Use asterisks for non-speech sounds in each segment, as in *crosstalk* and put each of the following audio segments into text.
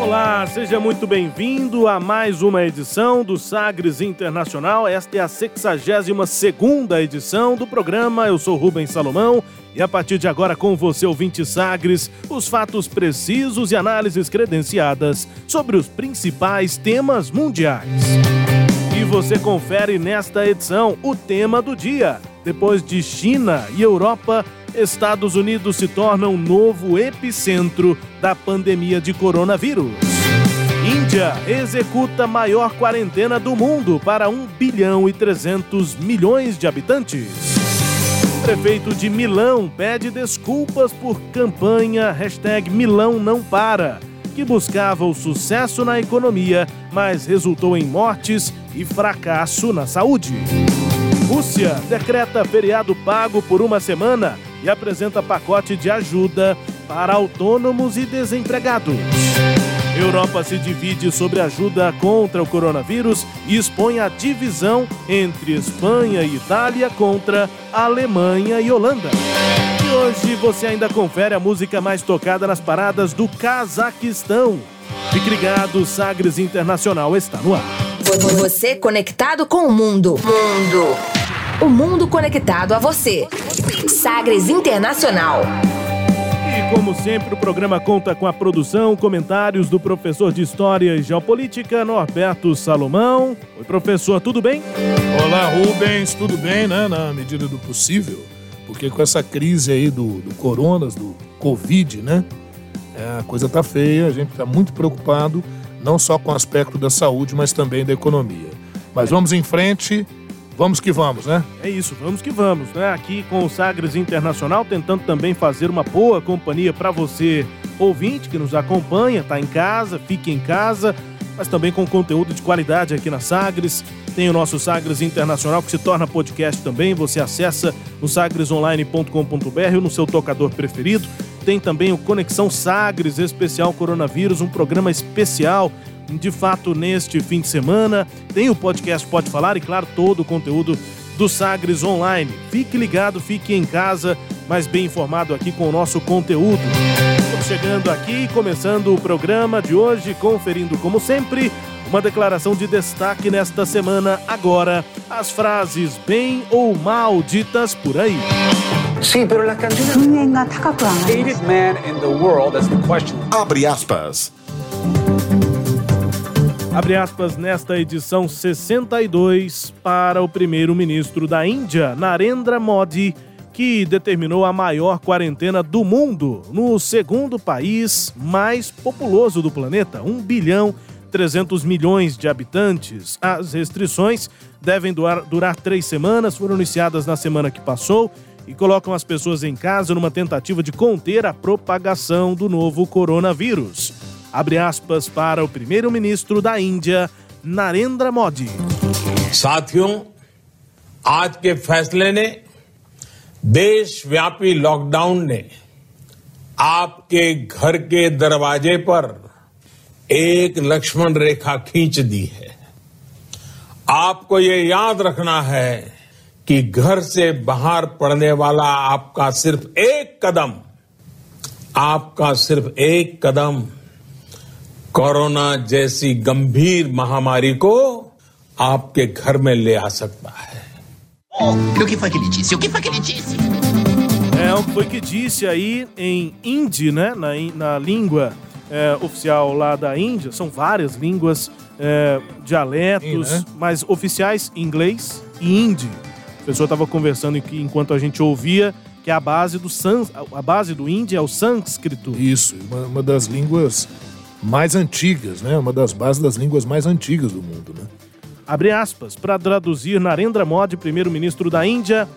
Olá, seja muito bem-vindo a mais uma edição do Sagres Internacional. Esta é a 62 segunda edição do programa. Eu sou Rubens Salomão e a partir de agora com você, ouvinte Sagres, os fatos precisos e análises credenciadas sobre os principais temas mundiais. E você confere nesta edição o tema do dia. Depois de China e Europa, Estados Unidos se torna um novo epicentro da pandemia de coronavírus. Índia executa maior quarentena do mundo para 1 bilhão e 300 milhões de habitantes. Prefeito de Milão pede desculpas por campanha hashtag Milão não para, que buscava o sucesso na economia, mas resultou em mortes e fracasso na saúde. Rússia decreta feriado pago por uma semana e apresenta pacote de ajuda para autônomos e desempregados. Europa se divide sobre ajuda contra o coronavírus e expõe a divisão entre Espanha e Itália contra Alemanha e Holanda. E hoje você ainda confere a música mais tocada nas paradas do Cazaquistão. Fique ligado, Sagres Internacional está no ar. Você conectado com o mundo. Mundo. O mundo conectado a você. Sagres Internacional. E como sempre, o programa conta com a produção, comentários do professor de História e Geopolítica, Norberto Salomão. Oi, professor, tudo bem? Olá, Rubens, tudo bem, né? Na medida do possível. Porque com essa crise aí do, do coronas, do Covid, né? É, a coisa tá feia, a gente tá muito preocupado, não só com o aspecto da saúde, mas também da economia. Mas vamos em frente, vamos que vamos, né? É isso, vamos que vamos, né? Aqui com o Sagres Internacional, tentando também fazer uma boa companhia para você, ouvinte, que nos acompanha, tá em casa, fique em casa, mas também com conteúdo de qualidade aqui na Sagres. Tem o nosso Sagres Internacional, que se torna podcast também. Você acessa no sagresonline.com.br ou no seu tocador preferido. Tem também o Conexão Sagres Especial Coronavírus, um programa especial de fato neste fim de semana. Tem o podcast Pode Falar e, claro, todo o conteúdo do Sagres Online. Fique ligado, fique em casa, mas bem informado aqui com o nosso conteúdo. Estamos chegando aqui, começando o programa de hoje, conferindo, como sempre, uma declaração de destaque nesta semana. Agora, as frases bem ou mal ditas por aí. Sim, pero Abre aspas nesta edição 62 para o primeiro-ministro da Índia, Narendra Modi, que determinou a maior quarentena do mundo no segundo país mais populoso do planeta, 1 bilhão 300 milhões de habitantes. As restrições devem durar, durar três semanas, foram iniciadas na semana que passou e colocam as pessoas em casa numa tentativa de conter a propagação do novo coronavírus. Abre aspas para o primeiro-ministro da Índia, Narendra Modi. साथियों आज के फैसले ने देशव्यापी लॉकडाउन ने आपके घर के दरवाजे पर एक लक्ष्मण रेखा खींच दी है आपको ये याद रखना है कि घर से बाहर पड़ने वाला आपका सिर्फ़ एक कदम आपका सिर्फ़ एक कदम कोरोना जैसी गंभीर महामारी को आपके घर में ले आ सकता है O que foi que ele disse? O que foi que ele disse? É o que foi que disse aí em hindi, né? Na, in- na língua é, oficial lá da Índia. São várias línguas, é, dialetos, Sim, né? mas oficiais inglês e hindi. A pessoa estava conversando aqui enquanto a gente ouvia que a base do sans, a base do hindi é o sânscrito. Isso, uma, uma das línguas mais antigas, né? Uma das bases das línguas mais antigas do mundo, né? Abre aspas, para traduzir Narendra Modi, primeiro-ministro da Índia,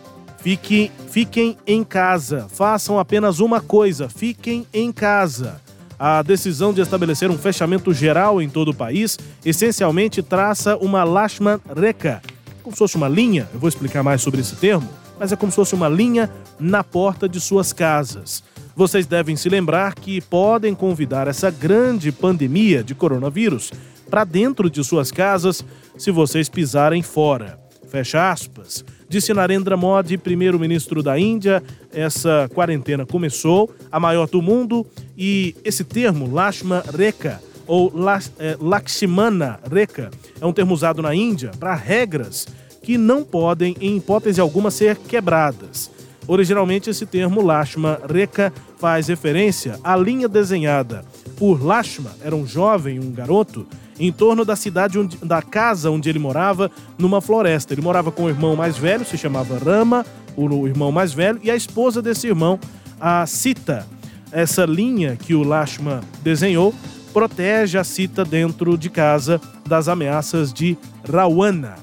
Fique, fiquem em casa, façam apenas uma coisa: fiquem em casa. A decisão de estabelecer um fechamento geral em todo o país essencialmente traça uma Lashman Reka, como se fosse uma linha, eu vou explicar mais sobre esse termo, mas é como se fosse uma linha na porta de suas casas. Vocês devem se lembrar que podem convidar essa grande pandemia de coronavírus para dentro de suas casas se vocês pisarem fora. Fecha aspas. Disse Narendra Modi, primeiro-ministro da Índia, essa quarentena começou, a maior do mundo, e esse termo, Lashma Reka, ou é, Lakshmana Reka, é um termo usado na Índia para regras que não podem, em hipótese alguma, ser quebradas. Originalmente, esse termo Lashma Reka faz referência à linha desenhada por Lashma, era um jovem, um garoto, em torno da cidade, onde, da casa onde ele morava, numa floresta. Ele morava com o irmão mais velho, se chamava Rama, o irmão mais velho, e a esposa desse irmão, a Sita. Essa linha que o Lashma desenhou protege a Sita dentro de casa das ameaças de Rawana.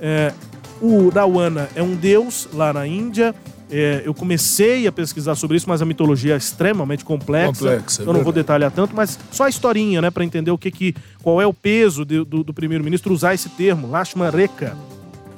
É, o Rawana é um deus lá na Índia é, eu comecei a pesquisar sobre isso, mas a mitologia é extremamente complexa. complexa é eu não vou detalhar tanto, mas só a historinha, né, para entender o que, que qual é o peso de, do, do primeiro-ministro usar esse termo, Lashman Reka.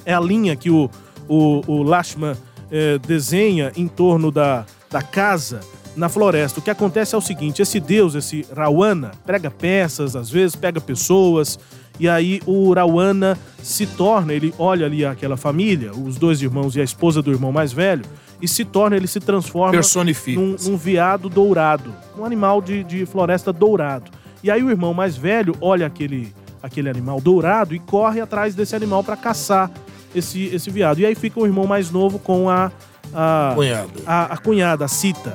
É a linha que o, o, o Lashman é, desenha em torno da, da casa na floresta. O que acontece é o seguinte: esse deus, esse Rawana, pega peças, às vezes pega pessoas, e aí o Rawana se torna, ele olha ali aquela família, os dois irmãos e a esposa do irmão mais velho, e se torna, ele se transforma Personifica. Num, num viado dourado, um animal de, de floresta dourado. E aí o irmão mais velho olha aquele, aquele animal dourado e corre atrás desse animal para caçar esse, esse viado. E aí fica o irmão mais novo com a, a, cunhada. a, a cunhada, a Cita.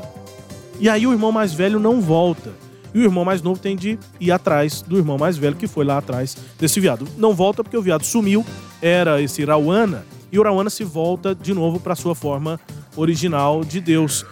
E aí o irmão mais velho não volta. E o irmão mais novo tem de ir atrás do irmão mais velho que foi lá atrás desse viado. Não volta porque o viado sumiu, era esse Rawana, e o Rawana se volta de novo para sua forma original de Deus.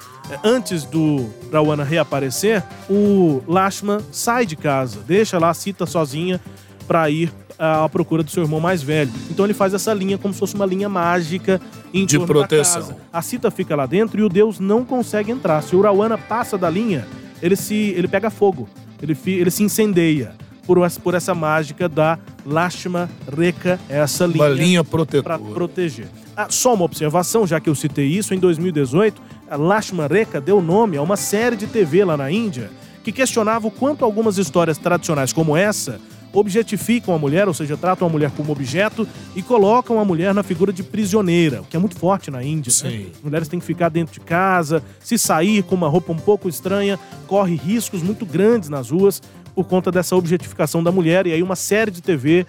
Antes do Rawana reaparecer, o Lashman sai de casa, deixa lá a Sita sozinha para ir à procura do seu irmão mais velho. Então ele faz essa linha como se fosse uma linha mágica em de proteção. A Sita fica lá dentro e o Deus não consegue entrar. Se o Rawana passa da linha, ele se ele pega fogo, ele, ele se incendeia por, por essa mágica da Lashma Reka, essa linha, uma linha protetora para proteger. Ah, só uma observação, já que eu citei isso, em 2018, a Lashma Reka deu nome a uma série de TV lá na Índia que questionava o quanto algumas histórias tradicionais como essa objetificam a mulher, ou seja, tratam a mulher como objeto e colocam a mulher na figura de prisioneira, o que é muito forte na Índia. Né? Mulheres têm que ficar dentro de casa, se sair com uma roupa um pouco estranha, corre riscos muito grandes nas ruas por conta dessa objetificação da mulher. E aí uma série de TV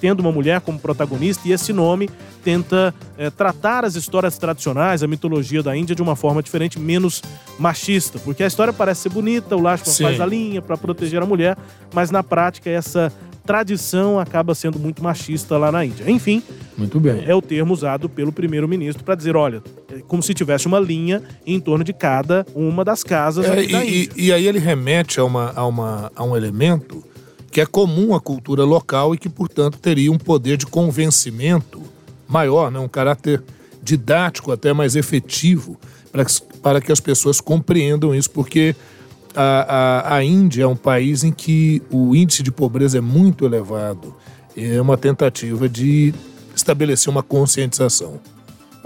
tendo uma mulher como protagonista, e esse nome tenta é, tratar as histórias tradicionais, a mitologia da Índia, de uma forma diferente, menos machista. Porque a história parece ser bonita, o Lashman faz a linha para proteger a mulher, mas na prática essa tradição acaba sendo muito machista lá na Índia. Enfim, muito bem. É o termo usado pelo primeiro-ministro para dizer, olha, é como se tivesse uma linha em torno de cada uma das casas é, e, e, aí ele remete a, uma, a, uma, a um elemento que é comum à cultura local e que, portanto, teria um poder de convencimento maior, né? um caráter didático até mais efetivo para que, para que as pessoas compreendam isso, porque a, a, a Índia é um país em que o índice de pobreza é muito elevado. É uma tentativa de estabelecer uma conscientização.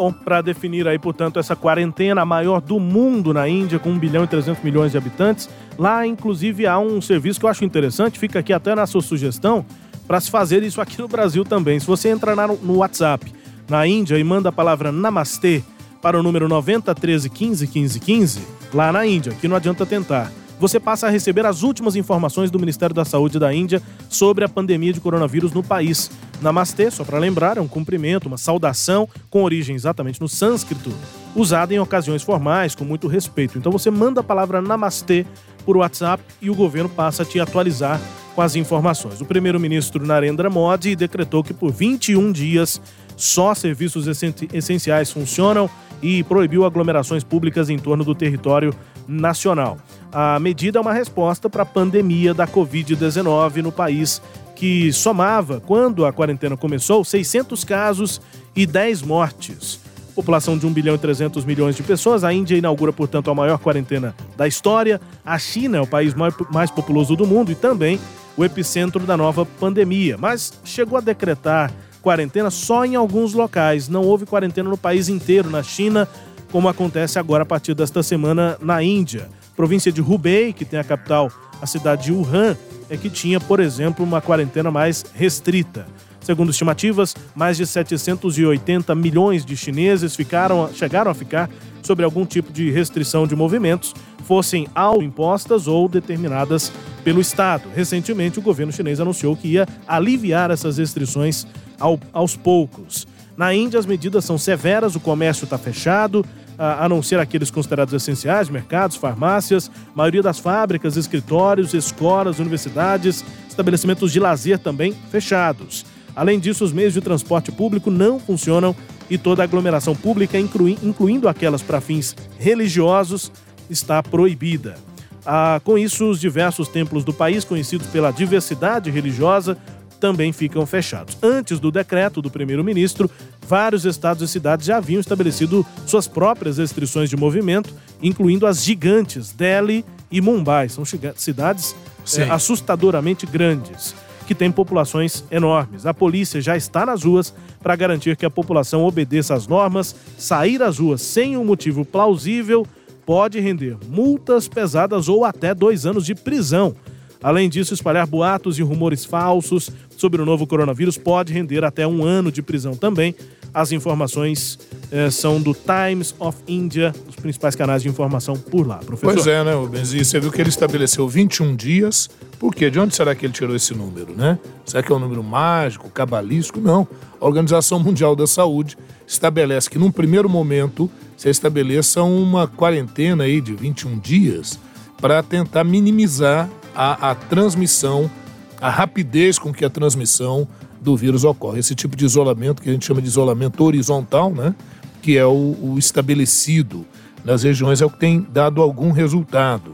Bom, para definir aí, portanto, essa quarentena maior do mundo na Índia, com 1 bilhão e 300 milhões de habitantes, lá inclusive há um serviço que eu acho interessante, fica aqui até na sua sugestão, para se fazer isso aqui no Brasil também. Se você entrar no WhatsApp na Índia e manda a palavra Namastê para o número 9013 15 15 15, lá na Índia, que não adianta tentar você passa a receber as últimas informações do Ministério da Saúde da Índia sobre a pandemia de coronavírus no país. Namastê, só para lembrar, é um cumprimento, uma saudação com origem exatamente no sânscrito, usada em ocasiões formais, com muito respeito. Então você manda a palavra Namastê por WhatsApp e o governo passa a te atualizar com as informações. O primeiro-ministro Narendra Modi decretou que por 21 dias só serviços essenciais funcionam e proibiu aglomerações públicas em torno do território nacional. A medida é uma resposta para a pandemia da Covid-19 no país, que somava, quando a quarentena começou, 600 casos e 10 mortes. População de 1 bilhão e 300 milhões de pessoas. A Índia inaugura, portanto, a maior quarentena da história. A China é o país mais, populoso do mundo e também o epicentro da nova pandemia. Mas chegou a decretar quarentena só em alguns locais. Não houve quarentena no país inteiro, na China, como acontece agora a partir desta semana na Índia. Província de Hubei, que tem a capital, a cidade de Wuhan, é que tinha, por exemplo, uma quarentena mais restrita. Segundo estimativas, mais de 780 milhões de chineses ficaram, chegaram a ficar sobre algum tipo de restrição de movimentos, fossem autoimpostas ou determinadas pelo Estado. Recentemente, o governo chinês anunciou que ia aliviar essas restrições ao, aos poucos. Na Índia, as medidas são severas, o comércio está fechado, a não ser aqueles considerados essenciais, mercados, farmácias, maioria das fábricas, escritórios, escolas, universidades, estabelecimentos de lazer também fechados. Além disso, os meios de transporte público não funcionam e toda aglomeração pública, incluindo aquelas para fins religiosos, está proibida. Ah, com isso, os diversos templos do país, conhecidos pela diversidade religiosa, também ficam fechados. Antes do decreto do primeiro-ministro, vários estados e cidades já haviam estabelecido suas próprias restrições de movimento, incluindo as gigantes Delhi e Mumbai. São cidades é, assustadoramente grandes, que têm populações enormes. A polícia já está nas ruas para garantir que a população obedeça às normas. Sair às ruas sem um motivo plausível pode render multas pesadas ou até dois anos de prisão. Além disso, espalhar boatos e rumores falsos sobre o novo coronavírus pode render até um ano de prisão também. As informações eh, são do Times of India, os principais canais de informação por lá, professor. Pois é, né, Benzi? Você viu que ele estabeleceu 21 dias. Por quê? De onde será que ele tirou esse número, né? Será que é um número mágico, cabalístico? Não. A Organização Mundial da Saúde estabelece que, num primeiro momento, você estabeleça uma quarentena aí de 21 dias para tentar minimizar a, a transmissão, a rapidez com que a transmissão do vírus ocorre. Esse tipo de isolamento que a gente chama de isolamento horizontal, né? Que é o, o estabelecido nas regiões, é o que tem dado algum resultado.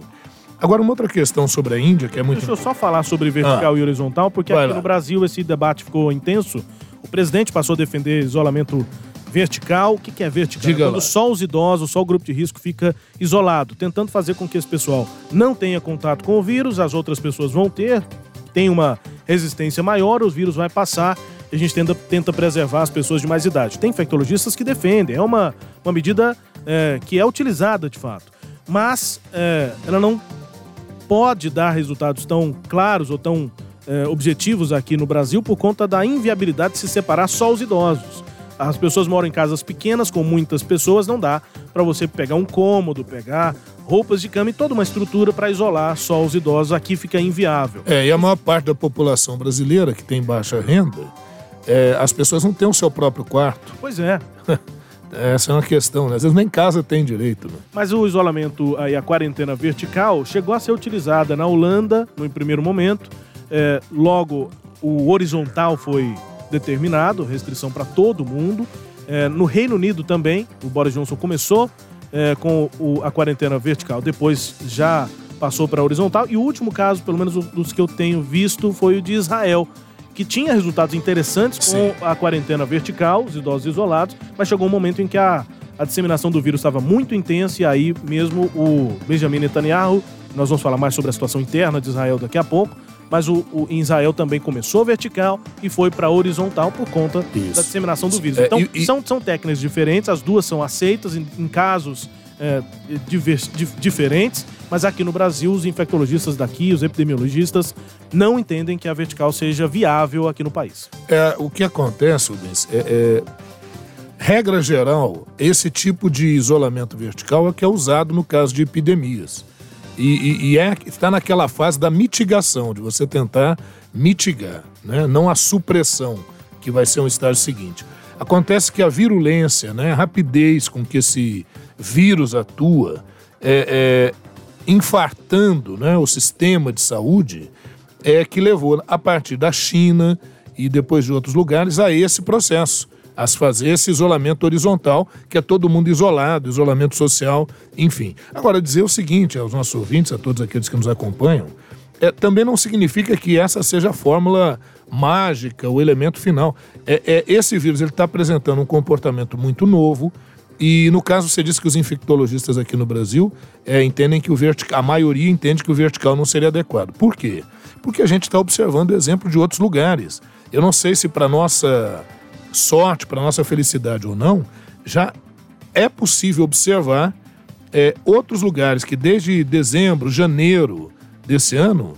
Agora, uma outra questão sobre a Índia, que é muito. Deixa eu só falar sobre vertical ah, e horizontal, porque aqui lá. no Brasil esse debate ficou intenso. O presidente passou a defender isolamento vertical. O que, que é vertical? Diga Quando lá. só os idosos, só o grupo de risco fica isolado, tentando fazer com que esse pessoal não tenha contato com o vírus, as outras pessoas vão ter, tem uma resistência maior, o vírus vai passar. A gente tenta, tenta preservar as pessoas de mais idade. Tem infectologistas que defendem, é uma, uma medida é, que é utilizada de fato. Mas é, ela não pode dar resultados tão claros ou tão é, objetivos aqui no Brasil por conta da inviabilidade de se separar só os idosos. As pessoas moram em casas pequenas com muitas pessoas, não dá para você pegar um cômodo, pegar roupas de cama e toda uma estrutura para isolar só os idosos. Aqui fica inviável. É, e a maior parte da população brasileira que tem baixa renda, é, as pessoas não têm o seu próprio quarto. Pois é. *laughs* Essa é uma questão, né? Às vezes nem casa tem direito. Né? Mas o isolamento e a quarentena vertical chegou a ser utilizada na Holanda no primeiro momento. É, logo, o horizontal foi determinado, restrição para todo mundo. É, no Reino Unido também, o Boris Johnson começou é, com o, a quarentena vertical, depois já passou para horizontal. E o último caso, pelo menos dos que eu tenho visto, foi o de Israel, que tinha resultados interessantes com Sim. a quarentena vertical, os idosos isolados, mas chegou um momento em que a, a disseminação do vírus estava muito intensa e aí mesmo o Benjamin Netanyahu, nós vamos falar mais sobre a situação interna de Israel daqui a pouco, mas o, o em Israel também começou vertical e foi para horizontal por conta Isso. da disseminação do vírus. É, Então, e- e- são, são técnicas diferentes, as duas são aceitas em, em casos é, di- diferentes, mas aqui no Brasil, os infectologistas daqui, os epidemiologistas, não entendem que a vertical seja viável aqui no país. É, o que acontece, Rubens, é, é, regra geral, esse tipo de isolamento vertical é que é usado no caso de epidemias. E, e- e é, está naquela fase da mitigação, de você tentar mitigar, né? não a supressão, que vai ser um estágio seguinte. Acontece que a virulência, né? a rapidez com que esse vírus atua, é, é, infartando né? o sistema de saúde, é que levou, a partir da China e depois de outros lugares, a esse processo, a se fazer esse isolamento horizontal, que é todo mundo isolado, isolamento social, enfim. Agora, dizer o seguinte aos nossos ouvintes, a todos aqueles que nos acompanham, é, também não significa que essa seja a fórmula mágica, o elemento final. É, é esse vírus está apresentando um comportamento muito novo. E no caso, você disse que os infectologistas aqui no Brasil é, entendem que o vertical, a maioria entende que o vertical não seria adequado. Por quê? Porque a gente está observando o exemplo de outros lugares. Eu não sei se para nossa sorte, para nossa felicidade ou não, já é possível observar é, outros lugares que desde dezembro, janeiro desse ano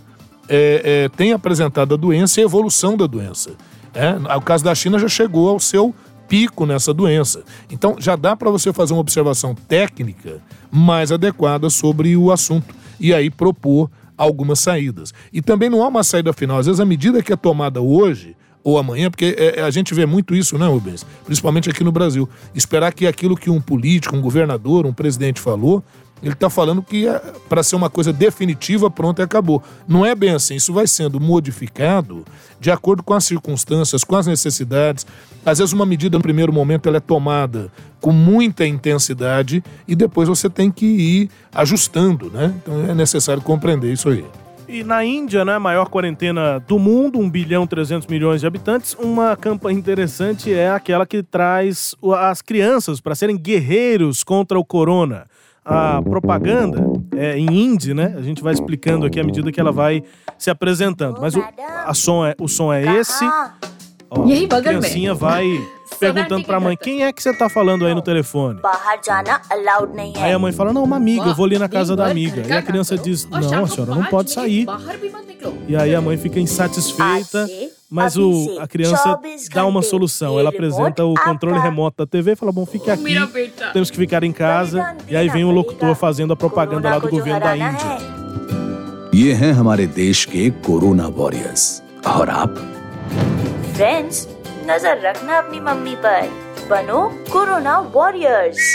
é, é, têm apresentado a doença e a evolução da doença. É, o caso da China já chegou ao seu pico nessa doença. Então já dá para você fazer uma observação técnica mais adequada sobre o assunto e aí propor algumas saídas. E também não há uma saída final. Às vezes a medida que é tomada hoje ou amanhã, porque é, a gente vê muito isso, né, Rubens? Principalmente aqui no Brasil. Esperar que aquilo que um político, um governador, um presidente falou, ele está falando que é para ser uma coisa definitiva, pronto e acabou. Não é bem assim. Isso vai sendo modificado de acordo com as circunstâncias, com as necessidades. Às vezes, uma medida no primeiro momento ela é tomada com muita intensidade e depois você tem que ir ajustando, né? Então é necessário compreender isso aí. E na Índia, né, a maior quarentena do mundo, 1 bilhão 300 milhões de habitantes, uma campanha interessante é aquela que traz as crianças para serem guerreiros contra o corona a propaganda é, em indie, né? A gente vai explicando aqui à medida que ela vai se apresentando. Mas o, a som é, o som é esse. Ó, a criancinha vai *laughs* perguntando pra mãe, quem é que você tá falando aí no telefone? Aí a mãe fala, não, uma amiga, eu vou ali na casa da amiga. E a criança diz, não, a senhora não pode sair. E aí a mãe fica insatisfeita mas o, a criança dá uma solução. Ela apresenta o controle remoto da TV e fala: Bom, fique aqui, temos que ficar em casa. E aí vem o locutor fazendo a propaganda lá do governo da Índia. ये हैं हमारे देश के corona warriors और आप फ्रेंड्स नजर रखना अपनी मम्मी पर बनो corona warriors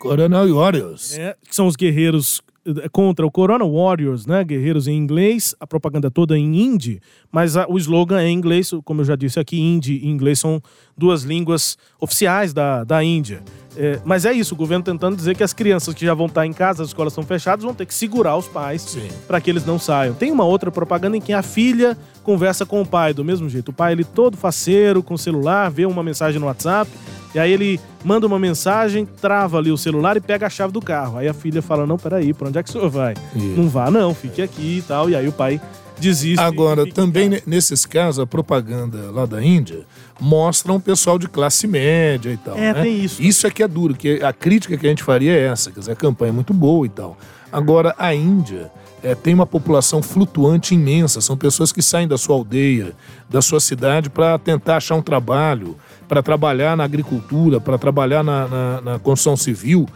Corona Warriors. É, que são os guerreiros eh, contra o Corona Warriors, né? Guerreiros em inglês, a propaganda toda em hindi, mas a, o slogan é em inglês, como eu já disse aqui, hindi e inglês são duas línguas oficiais da, da Índia. É, mas é isso, o governo tentando dizer que as crianças que já vão estar em casa, as escolas estão fechadas, vão ter que segurar os pais para que eles não saiam. Tem uma outra propaganda em que a filha conversa com o pai do mesmo jeito. O pai, ele todo faceiro, com o celular, vê uma mensagem no WhatsApp, e aí ele manda uma mensagem, trava ali o celular e pega a chave do carro. Aí a filha fala: Não, peraí, pra onde é que o senhor vai? Isso. Não vá, não, fique aqui e tal. E aí o pai desiste. Agora, também nesses casos, a propaganda lá da Índia mostra um pessoal de classe média e tal. É, né? tem isso. Isso é que é duro, que a crítica que a gente faria é essa, quer dizer, a campanha é muito boa e tal. Agora, a Índia é, tem uma população flutuante imensa, são pessoas que saem da sua aldeia, da sua cidade para tentar achar um trabalho, para trabalhar na agricultura, para trabalhar na, na, na construção civil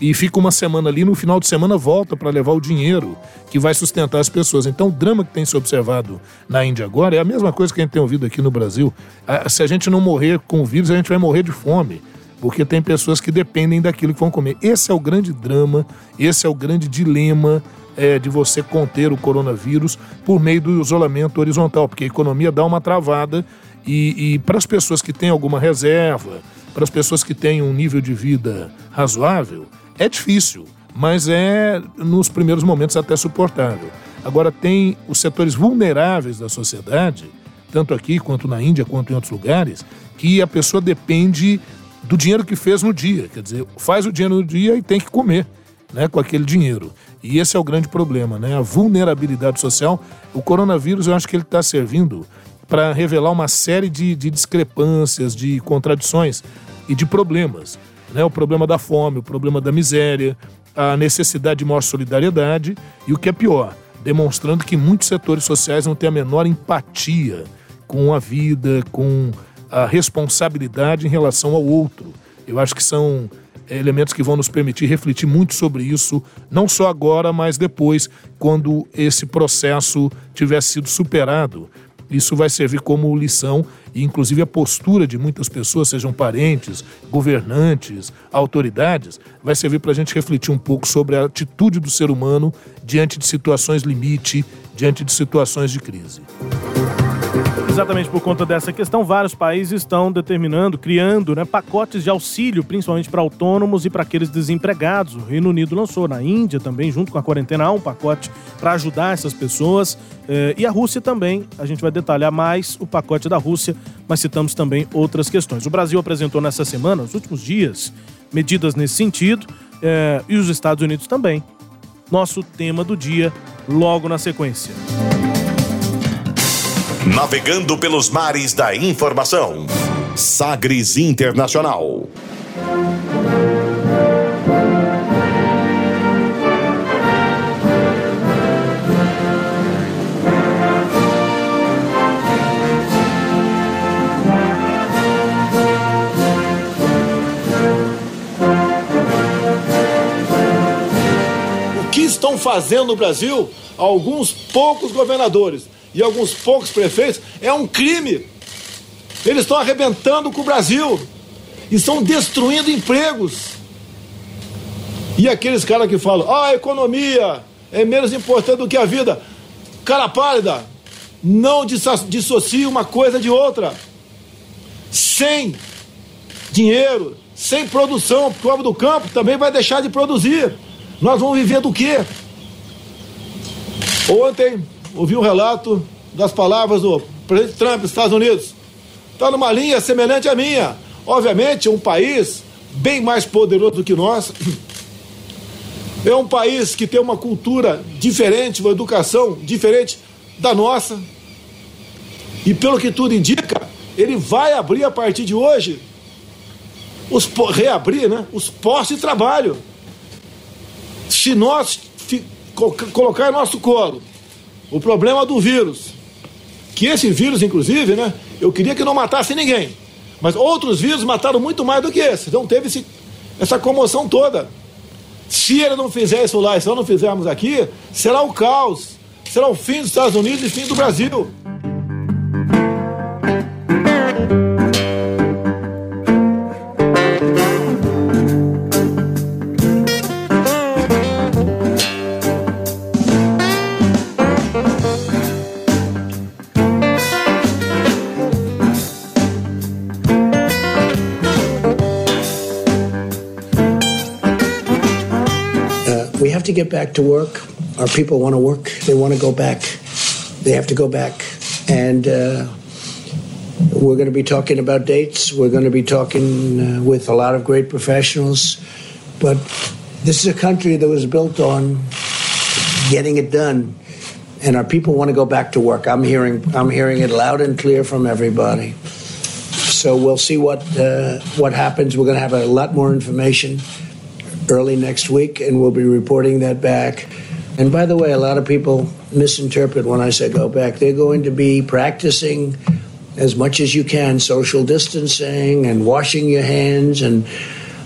e fica uma semana ali, no final de semana volta para levar o dinheiro que vai sustentar as pessoas. Então, o drama que tem se observado na Índia agora é a mesma coisa que a gente tem ouvido aqui no Brasil. Ah, Se a gente não morrer com o vírus, a gente vai morrer de fome. Porque tem pessoas que dependem daquilo que vão comer. Esse é o grande drama, esse é o grande dilema é, de você conter o coronavírus por meio do isolamento horizontal, porque a economia dá uma travada e, e para as pessoas que têm alguma reserva, para as pessoas que têm um nível de vida razoável, é difícil, mas é nos primeiros momentos até suportável. Agora tem os setores vulneráveis da sociedade, tanto aqui quanto na Índia, quanto em outros lugares, que a pessoa depende do dinheiro que fez no dia. Quer dizer, faz o dinheiro no dia e tem que comer né, com aquele dinheiro. E esse é o grande problema, né? A vulnerabilidade social. O coronavírus, eu acho que ele está servindo para revelar uma série de, de discrepâncias, de contradições e de problemas. Né? O problema da fome, o problema da miséria, a necessidade de maior solidariedade e o que é pior, demonstrando que muitos setores sociais não têm a menor empatia com a vida, com a responsabilidade em relação ao outro. Eu acho que são eh, elementos que vão nos permitir refletir muito sobre isso, não só agora, mas depois, quando esse processo tiver sido superado. Isso vai servir como lição e, inclusive, a postura de muitas pessoas, sejam parentes, governantes, autoridades, vai servir para a gente refletir um pouco sobre a atitude do ser humano diante de situações limite, diante de situações de crise. Exatamente por conta dessa questão, vários países estão determinando, criando né, pacotes de auxílio, principalmente para autônomos e para aqueles desempregados. O Reino Unido lançou, na Índia também, junto com a quarentena, um pacote para ajudar essas pessoas. Eh, e a Rússia também, a gente vai detalhar mais o pacote da Rússia, mas citamos também outras questões. O Brasil apresentou nessa semana, nos últimos dias, medidas nesse sentido, eh, e os Estados Unidos também. Nosso tema do dia, logo na sequência. Navegando pelos mares da informação. Sagres Internacional. O que estão fazendo no Brasil alguns poucos governadores e alguns poucos prefeitos é um crime. Eles estão arrebentando com o Brasil, estão destruindo empregos. E aqueles caras que falam, ah, a economia é menos importante do que a vida. Cara pálida, não dissocie uma coisa de outra. Sem dinheiro, sem produção, o homem do campo também vai deixar de produzir. Nós vamos viver do quê? Ontem ouvi um relato das palavras do presidente Trump dos Estados Unidos. Está numa linha semelhante à minha. Obviamente, um país bem mais poderoso do que nós. É um país que tem uma cultura diferente, uma educação diferente da nossa. E pelo que tudo indica, ele vai abrir a partir de hoje, os, reabrir né, os postos de trabalho. Se nós colocar em nosso colo o problema do vírus, que esse vírus, inclusive, né, eu queria que não matasse ninguém, mas outros vírus mataram muito mais do que esse, então teve esse, essa comoção toda. Se ele não fizer isso lá e se nós não fizermos aqui, será o caos, será o fim dos Estados Unidos e fim do Brasil. Get back to work. Our people want to work. They want to go back. They have to go back. And uh, we're going to be talking about dates. We're going to be talking uh, with a lot of great professionals. But this is a country that was built on getting it done. And our people want to go back to work. I'm hearing, I'm hearing it loud and clear from everybody. So we'll see what uh, what happens. We're going to have a lot more information early next week, and we'll be reporting that back. And by the way, a lot of people misinterpret when I say go back. They're going to be practicing as much as you can social distancing and washing your hands and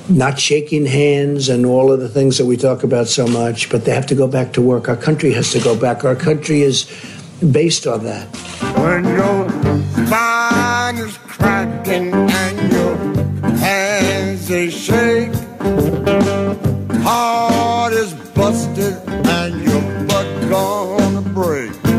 not shaking hands and all of the things that we talk about so much, but they have to go back to work. Our country has to go back. Our country is based on that. When your spine is cracking and your hands they shake heart is busted and your butt gonna break.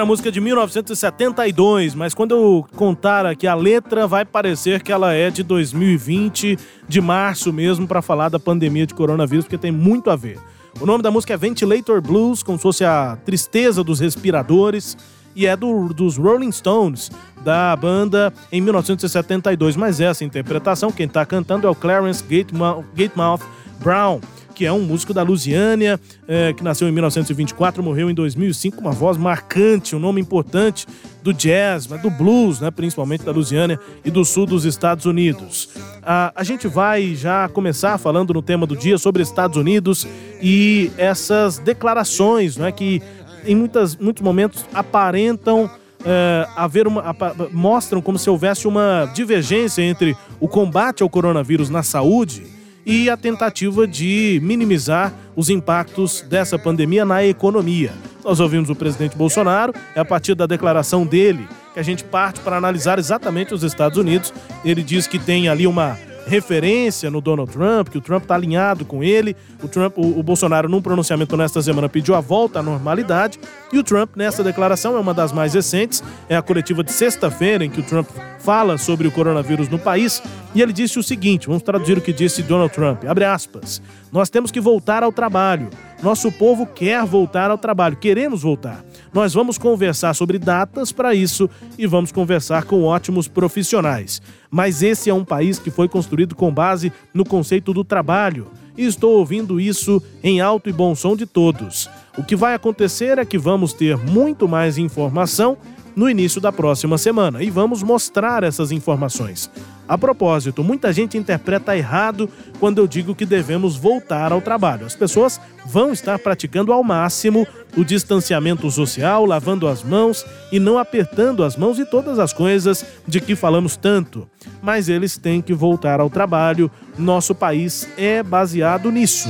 Estamos ouvindo a música de 1972, mas quando eu contar aqui a letra, vai parecer que ela é de 2020, de março mesmo, para falar da pandemia de coronavírus, porque tem muito a ver. O nome da música é Ventilator Blues, como se fosse a tristeza dos respiradores, e é do, dos Rolling Stones, da banda em 1972. Mas essa interpretação, quem está cantando é o Clarence Gatemouth Brown que é um músico da Lusiânia, é, que nasceu em 1924, morreu em 2005, com uma voz marcante, um nome importante do jazz, do blues, né, principalmente da Louisiana e do sul dos Estados Unidos. Ah, a gente vai já começar falando no tema do dia sobre Estados Unidos e essas declarações né, que em muitas, muitos momentos aparentam é, haver uma, apa- mostram como se houvesse uma divergência entre o combate ao coronavírus na saúde e a tentativa de minimizar os impactos dessa pandemia na economia. Nós ouvimos o presidente Bolsonaro, é a partir da declaração dele que a gente parte para analisar exatamente os Estados Unidos. Ele diz que tem ali uma referência no Donald Trump, que o Trump está alinhado com ele. O Trump, o, o Bolsonaro, num pronunciamento nesta semana, pediu a volta à normalidade. E o Trump, nessa declaração, é uma das mais recentes, é a coletiva de sexta-feira, em que o Trump fala sobre o coronavírus no país. E ele disse o seguinte: vamos traduzir o que disse Donald Trump. Abre aspas. Nós temos que voltar ao trabalho. Nosso povo quer voltar ao trabalho, queremos voltar. Nós vamos conversar sobre datas para isso e vamos conversar com ótimos profissionais. Mas esse é um país que foi construído com base no conceito do trabalho. E estou ouvindo isso em alto e bom som de todos. O que vai acontecer é que vamos ter muito mais informação no início da próxima semana e vamos mostrar essas informações. A propósito, muita gente interpreta errado quando eu digo que devemos voltar ao trabalho. As pessoas vão estar praticando ao máximo o distanciamento social, lavando as mãos e não apertando as mãos e todas as coisas de que falamos tanto. Mas eles têm que voltar ao trabalho. Nosso país é baseado nisso.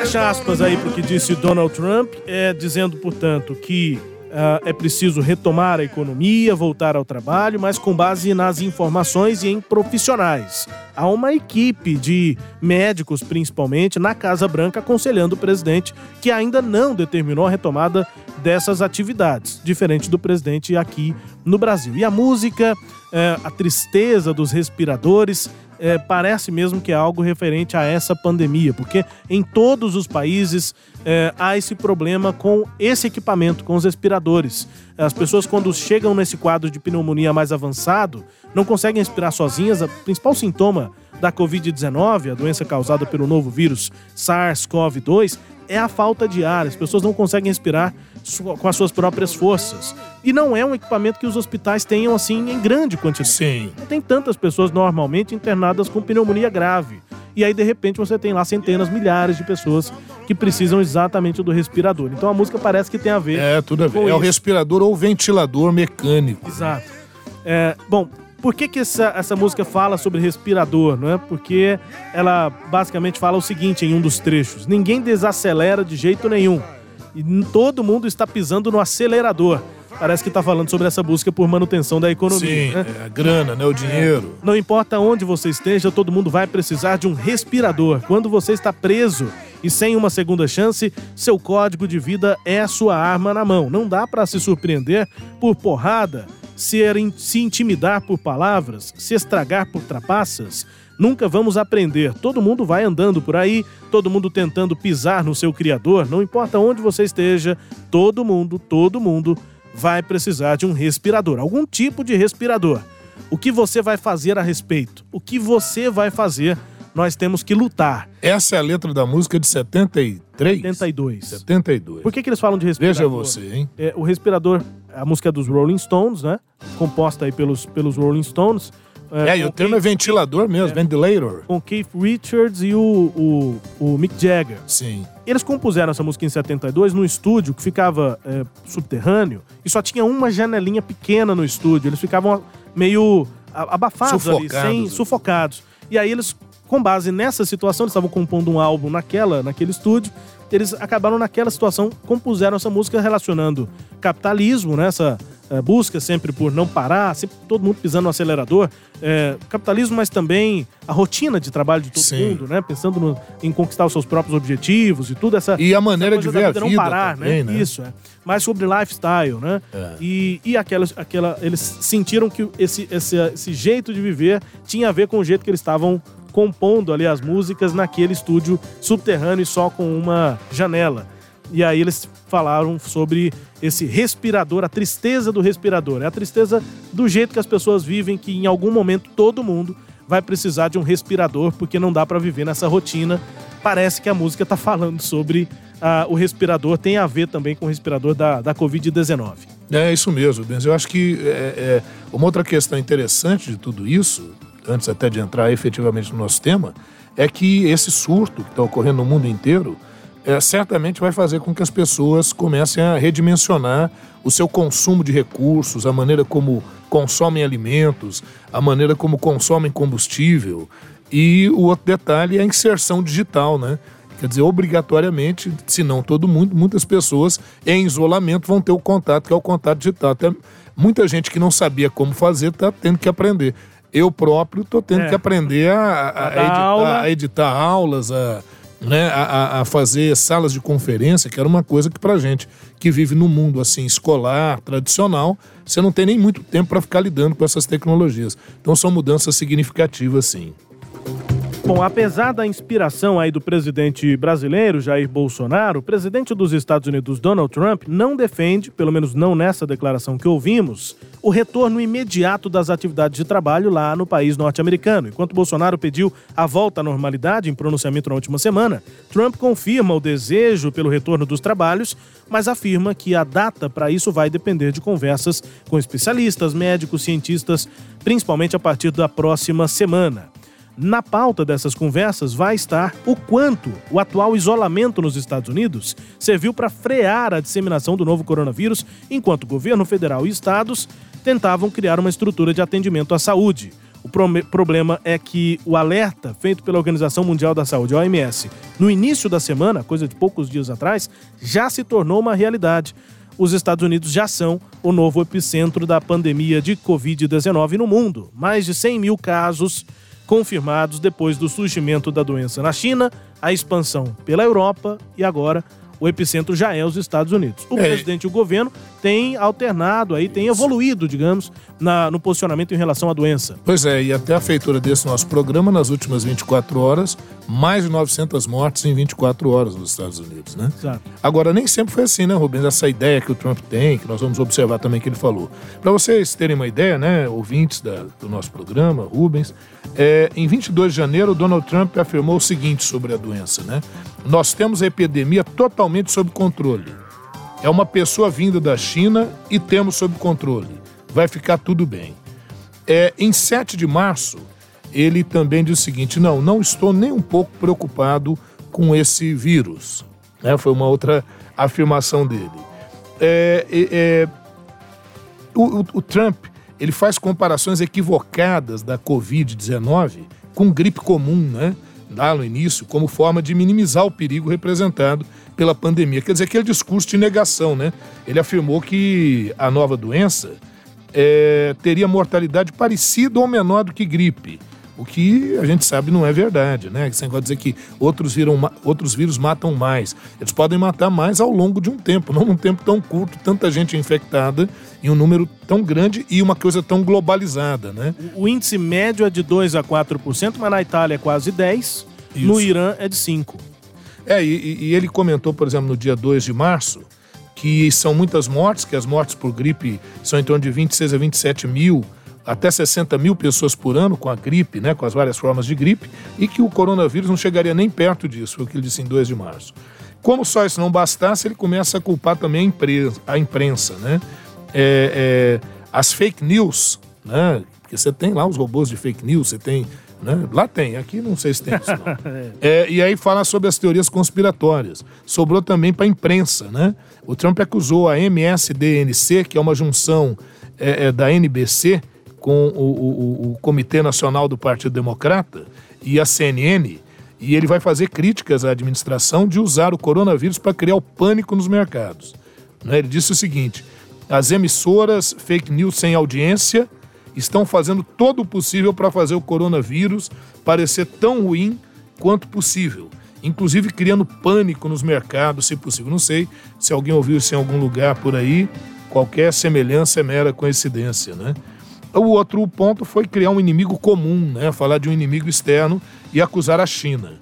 Fecha aspas aí para o que disse Donald Trump, é, dizendo, portanto, que ah, é preciso retomar a economia, voltar ao trabalho, mas com base nas informações e em profissionais. Há uma equipe de médicos, principalmente, na Casa Branca, aconselhando o presidente, que ainda não determinou a retomada dessas atividades, diferente do presidente aqui no Brasil. E a música, eh, a tristeza dos respiradores, é, parece mesmo que é algo referente a essa pandemia, porque em todos os países é, há esse problema com esse equipamento, com os respiradores. As pessoas, quando chegam nesse quadro de pneumonia mais avançado, não conseguem respirar sozinhas. O principal sintoma da Covid-19, a doença causada pelo novo vírus SARS-CoV-2, é a falta de ar. As pessoas não conseguem respirar com as suas próprias forças. E não é um equipamento que os hospitais tenham assim em grande quantidade. Sim. Não tem tantas pessoas normalmente internadas com pneumonia grave. E aí, de repente, você tem lá centenas, milhares de pessoas que precisam exatamente do respirador. Então a música parece que tem a ver. É, tudo a ver. com É o isso. respirador ou ventilador mecânico. Exato. É, bom, por que, que essa, essa música fala sobre respirador? Não é? Porque ela basicamente fala o seguinte em um dos trechos: ninguém desacelera de jeito nenhum. E todo mundo está pisando no acelerador. Parece que está falando sobre essa busca por manutenção da economia. Sim, né? é a grana, né? O dinheiro. Não importa onde você esteja, todo mundo vai precisar de um respirador. Quando você está preso e sem uma segunda chance, seu código de vida é a sua arma na mão. Não dá para se surpreender por porrada, se, er- se intimidar por palavras, se estragar por trapaças. Nunca vamos aprender. Todo mundo vai andando por aí, todo mundo tentando pisar no seu criador. Não importa onde você esteja, todo mundo, todo mundo vai precisar de um respirador, algum tipo de respirador. O que você vai fazer a respeito? O que você vai fazer? Nós temos que lutar. Essa é a letra da música de 73? 72. 72. Por que, que eles falam de respirador? Veja você, hein? É, o respirador, a música é dos Rolling Stones, né? Composta aí pelos, pelos Rolling Stones. É, e o termo é ventilador mesmo, ventilator. Com Keith Richards e o, o, o Mick Jagger. Sim. Eles compuseram essa música em 72 num estúdio que ficava é, subterrâneo e só tinha uma janelinha pequena no estúdio. Eles ficavam meio abafados ali, Sufocados. sem, sufocados. E aí eles, com base nessa situação, eles estavam compondo um álbum naquela, naquele estúdio. Eles acabaram naquela situação, compuseram essa música relacionando capitalismo, né? Essa é, busca sempre por não parar, sempre todo mundo pisando no acelerador. É, capitalismo, mas também a rotina de trabalho de todo Sim. mundo, né? Pensando no- em conquistar os seus próprios objetivos e tudo essa E a maneira de ver a não vida parar, também, né? né? Isso, é. Mais sobre lifestyle, né? É. E, e aquela, aquela, eles sentiram que esse, esse, esse jeito de viver tinha a ver com o jeito que eles estavam compondo ali as músicas naquele estúdio subterrâneo e só com uma janela. E aí eles falaram sobre esse respirador, a tristeza do respirador. É a tristeza do jeito que as pessoas vivem, que em algum momento todo mundo vai precisar de um respirador, porque não dá pra viver nessa rotina. Parece que a música tá falando sobre ah, o respirador tem a ver também com o respirador da, da Covid-19. É isso mesmo, Benz. Eu acho que é, é, uma outra questão interessante de tudo isso, antes até de entrar efetivamente no nosso tema, é que esse surto que está ocorrendo no mundo inteiro é, certamente vai fazer com que as pessoas comecem a redimensionar o seu consumo de recursos, a maneira como consomem alimentos, a maneira como consomem combustível. E o outro detalhe é a inserção digital, né? Quer dizer, obrigatoriamente, se não todo mundo, muitas pessoas em isolamento vão ter o contato, que é o contato digital. Até muita gente que não sabia como fazer está tendo que aprender. Eu próprio estou tendo É. que aprender a, a- a editar, aula. a editar aulas, a, né, a, fazer salas de conferência, que era uma coisa que pra gente que vive no mundo assim escolar, tradicional, você não tem nem muito tempo para ficar lidando com essas tecnologias. Então são mudanças significativas, sim. Bom, apesar da inspiração aí do presidente brasileiro Jair Bolsonaro, o presidente dos Estados Unidos Donald Trump não defende, pelo menos não nessa declaração que ouvimos, o retorno imediato das atividades de trabalho lá no país norte-americano. Enquanto Bolsonaro pediu a volta à normalidade em pronunciamento na última semana, Trump confirma o desejo pelo retorno dos trabalhos, mas afirma que a data para isso vai depender de conversas com especialistas, médicos, cientistas, principalmente a partir da próxima semana. Na pauta dessas conversas vai estar o quanto o atual isolamento nos Estados Unidos serviu para frear a disseminação do novo coronavírus, enquanto governo federal e estados tentavam criar uma estrutura de atendimento à saúde. O problema é que o alerta feito pela Organização Mundial da Saúde, OMS, no início da semana, coisa de poucos dias atrás, já se tornou uma realidade. Os Estados Unidos já são o novo epicentro da pandemia de Covid-19 no mundo. Mais de 100 mil casos confirmados depois do surgimento da doença na China, a expansão pela Europa e agora o epicentro já é os Estados Unidos. O É. presidente e o governo têm alternado aí, têm evoluído, digamos, na- no posicionamento em relação à doença. Pois é, e até a feitura desse nosso programa, nas últimas 24 horas, mais de 900 mortes em 24 horas nos Estados Unidos, né? Exato. Agora, nem sempre foi assim, né, Rubens? Essa ideia que o Trump tem, que nós vamos observar também que ele falou. Para vocês terem uma ideia, né, ouvintes da- do nosso programa, Rubens, é, em 22 de janeiro, Donald Trump afirmou o seguinte sobre a doença, né? Nós temos a epidemia totalmente sob controle. É uma pessoa vinda da China e temos sob controle. Vai ficar tudo bem. É, em 7 de março, ele também diz o seguinte: não, não estou nem um pouco preocupado com esse vírus. Né? Foi uma outra afirmação dele. É, é, o, o- o Trump ele faz comparações equivocadas da Covid-19 com gripe comum, né? Lá no início, como forma de minimizar o perigo representado pela pandemia. Quer dizer, aquele discurso de negação, né? Ele afirmou que a nova doença é, teria mortalidade parecida ou menor do que gripe. O que a gente sabe não é verdade, né? Esse negócio de dizer que outros, viram, outros vírus matam mais. Eles podem matar mais ao longo de um tempo, não num tempo tão curto, tanta gente infectada em um número tão grande e uma coisa tão globalizada, né? O índice médio é de 2 a 4%, mas na Itália é quase 10%, no Isso. Irã é de 5%. É, e, e ele comentou, por exemplo, no dia 2 de março, que são muitas mortes, que as mortes por gripe são em torno de 26 a 27 mil, até 60 mil pessoas por ano com a gripe, né, com as várias formas de gripe, e que o coronavírus não chegaria nem perto disso, foi o que ele disse em 2 de março. Como só isso não bastasse, ele começa a culpar também a imprensa, a imprensa né? É, é, as fake news, né? Porque você tem lá os robôs de fake news, você tem. Né? Lá tem, aqui não sei se tem isso. *laughs* É, e aí fala sobre as teorias conspiratórias. Sobrou também para a imprensa, né? O Trump acusou a MSDNC, que é uma junção é, é, da NBC com o, o- o Comitê Nacional do Partido Democrata e a CNN, e ele vai fazer críticas à administração de usar o coronavírus para criar o pânico nos mercados. né? Ele disse o seguinte: as emissoras fake news sem audiência estão fazendo todo o possível para fazer o coronavírus parecer tão ruim quanto possível, inclusive criando pânico nos mercados, se possível. Não sei se alguém ouviu isso em algum lugar por aí. Qualquer semelhança é mera coincidência, né? O outro ponto foi criar um inimigo comum, né? Falar de um inimigo externo e acusar a China.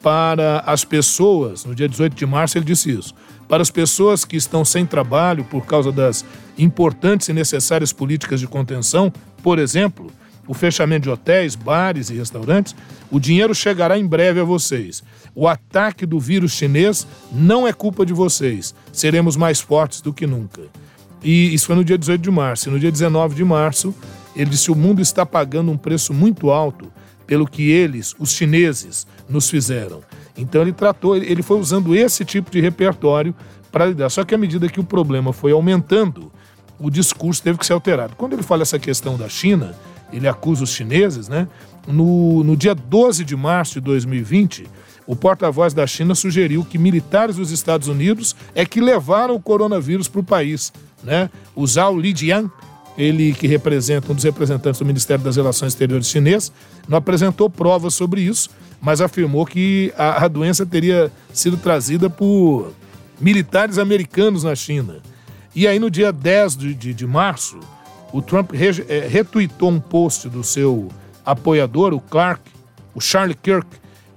Para as pessoas, no dia 18 de março ele disse isso, para as pessoas que estão sem trabalho por causa das importantes e necessárias políticas de contenção, por exemplo, o fechamento de hotéis, bares e restaurantes, o dinheiro chegará em breve a vocês. O ataque do vírus chinês não é culpa de vocês. Seremos mais fortes do que nunca. E isso foi no dia 18 de março. E no dia 19 de março, ele disse: o mundo está pagando um preço muito alto pelo que eles, os chineses, nos fizeram. Então ele tratou, ele foi usando esse tipo de repertório para lidar. Só que à medida que o problema foi aumentando, o discurso teve que ser alterado. Quando ele fala essa questão da China, ele acusa os chineses, né? No, no dia 12 de março de 2020, o porta-voz da China sugeriu que militares dos Estados Unidos é que levaram o coronavírus para o país. Né? O Zhao Lijian, ele que representa um dos representantes do Ministério das Relações Exteriores chinês, não apresentou provas sobre isso, mas afirmou que a, a doença teria sido trazida por militares americanos na China. E aí, no dia 10 de, de, de março, o Trump re, é, retuitou um post do seu apoiador, o Clark, o Charlie Kirk,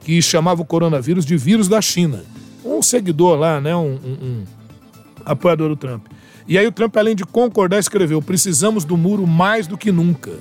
que chamava o coronavírus de vírus da China. Um seguidor lá, né, um, um, um apoiador do Trump. E aí o Trump, além de concordar, escreveu: precisamos do muro mais do que nunca.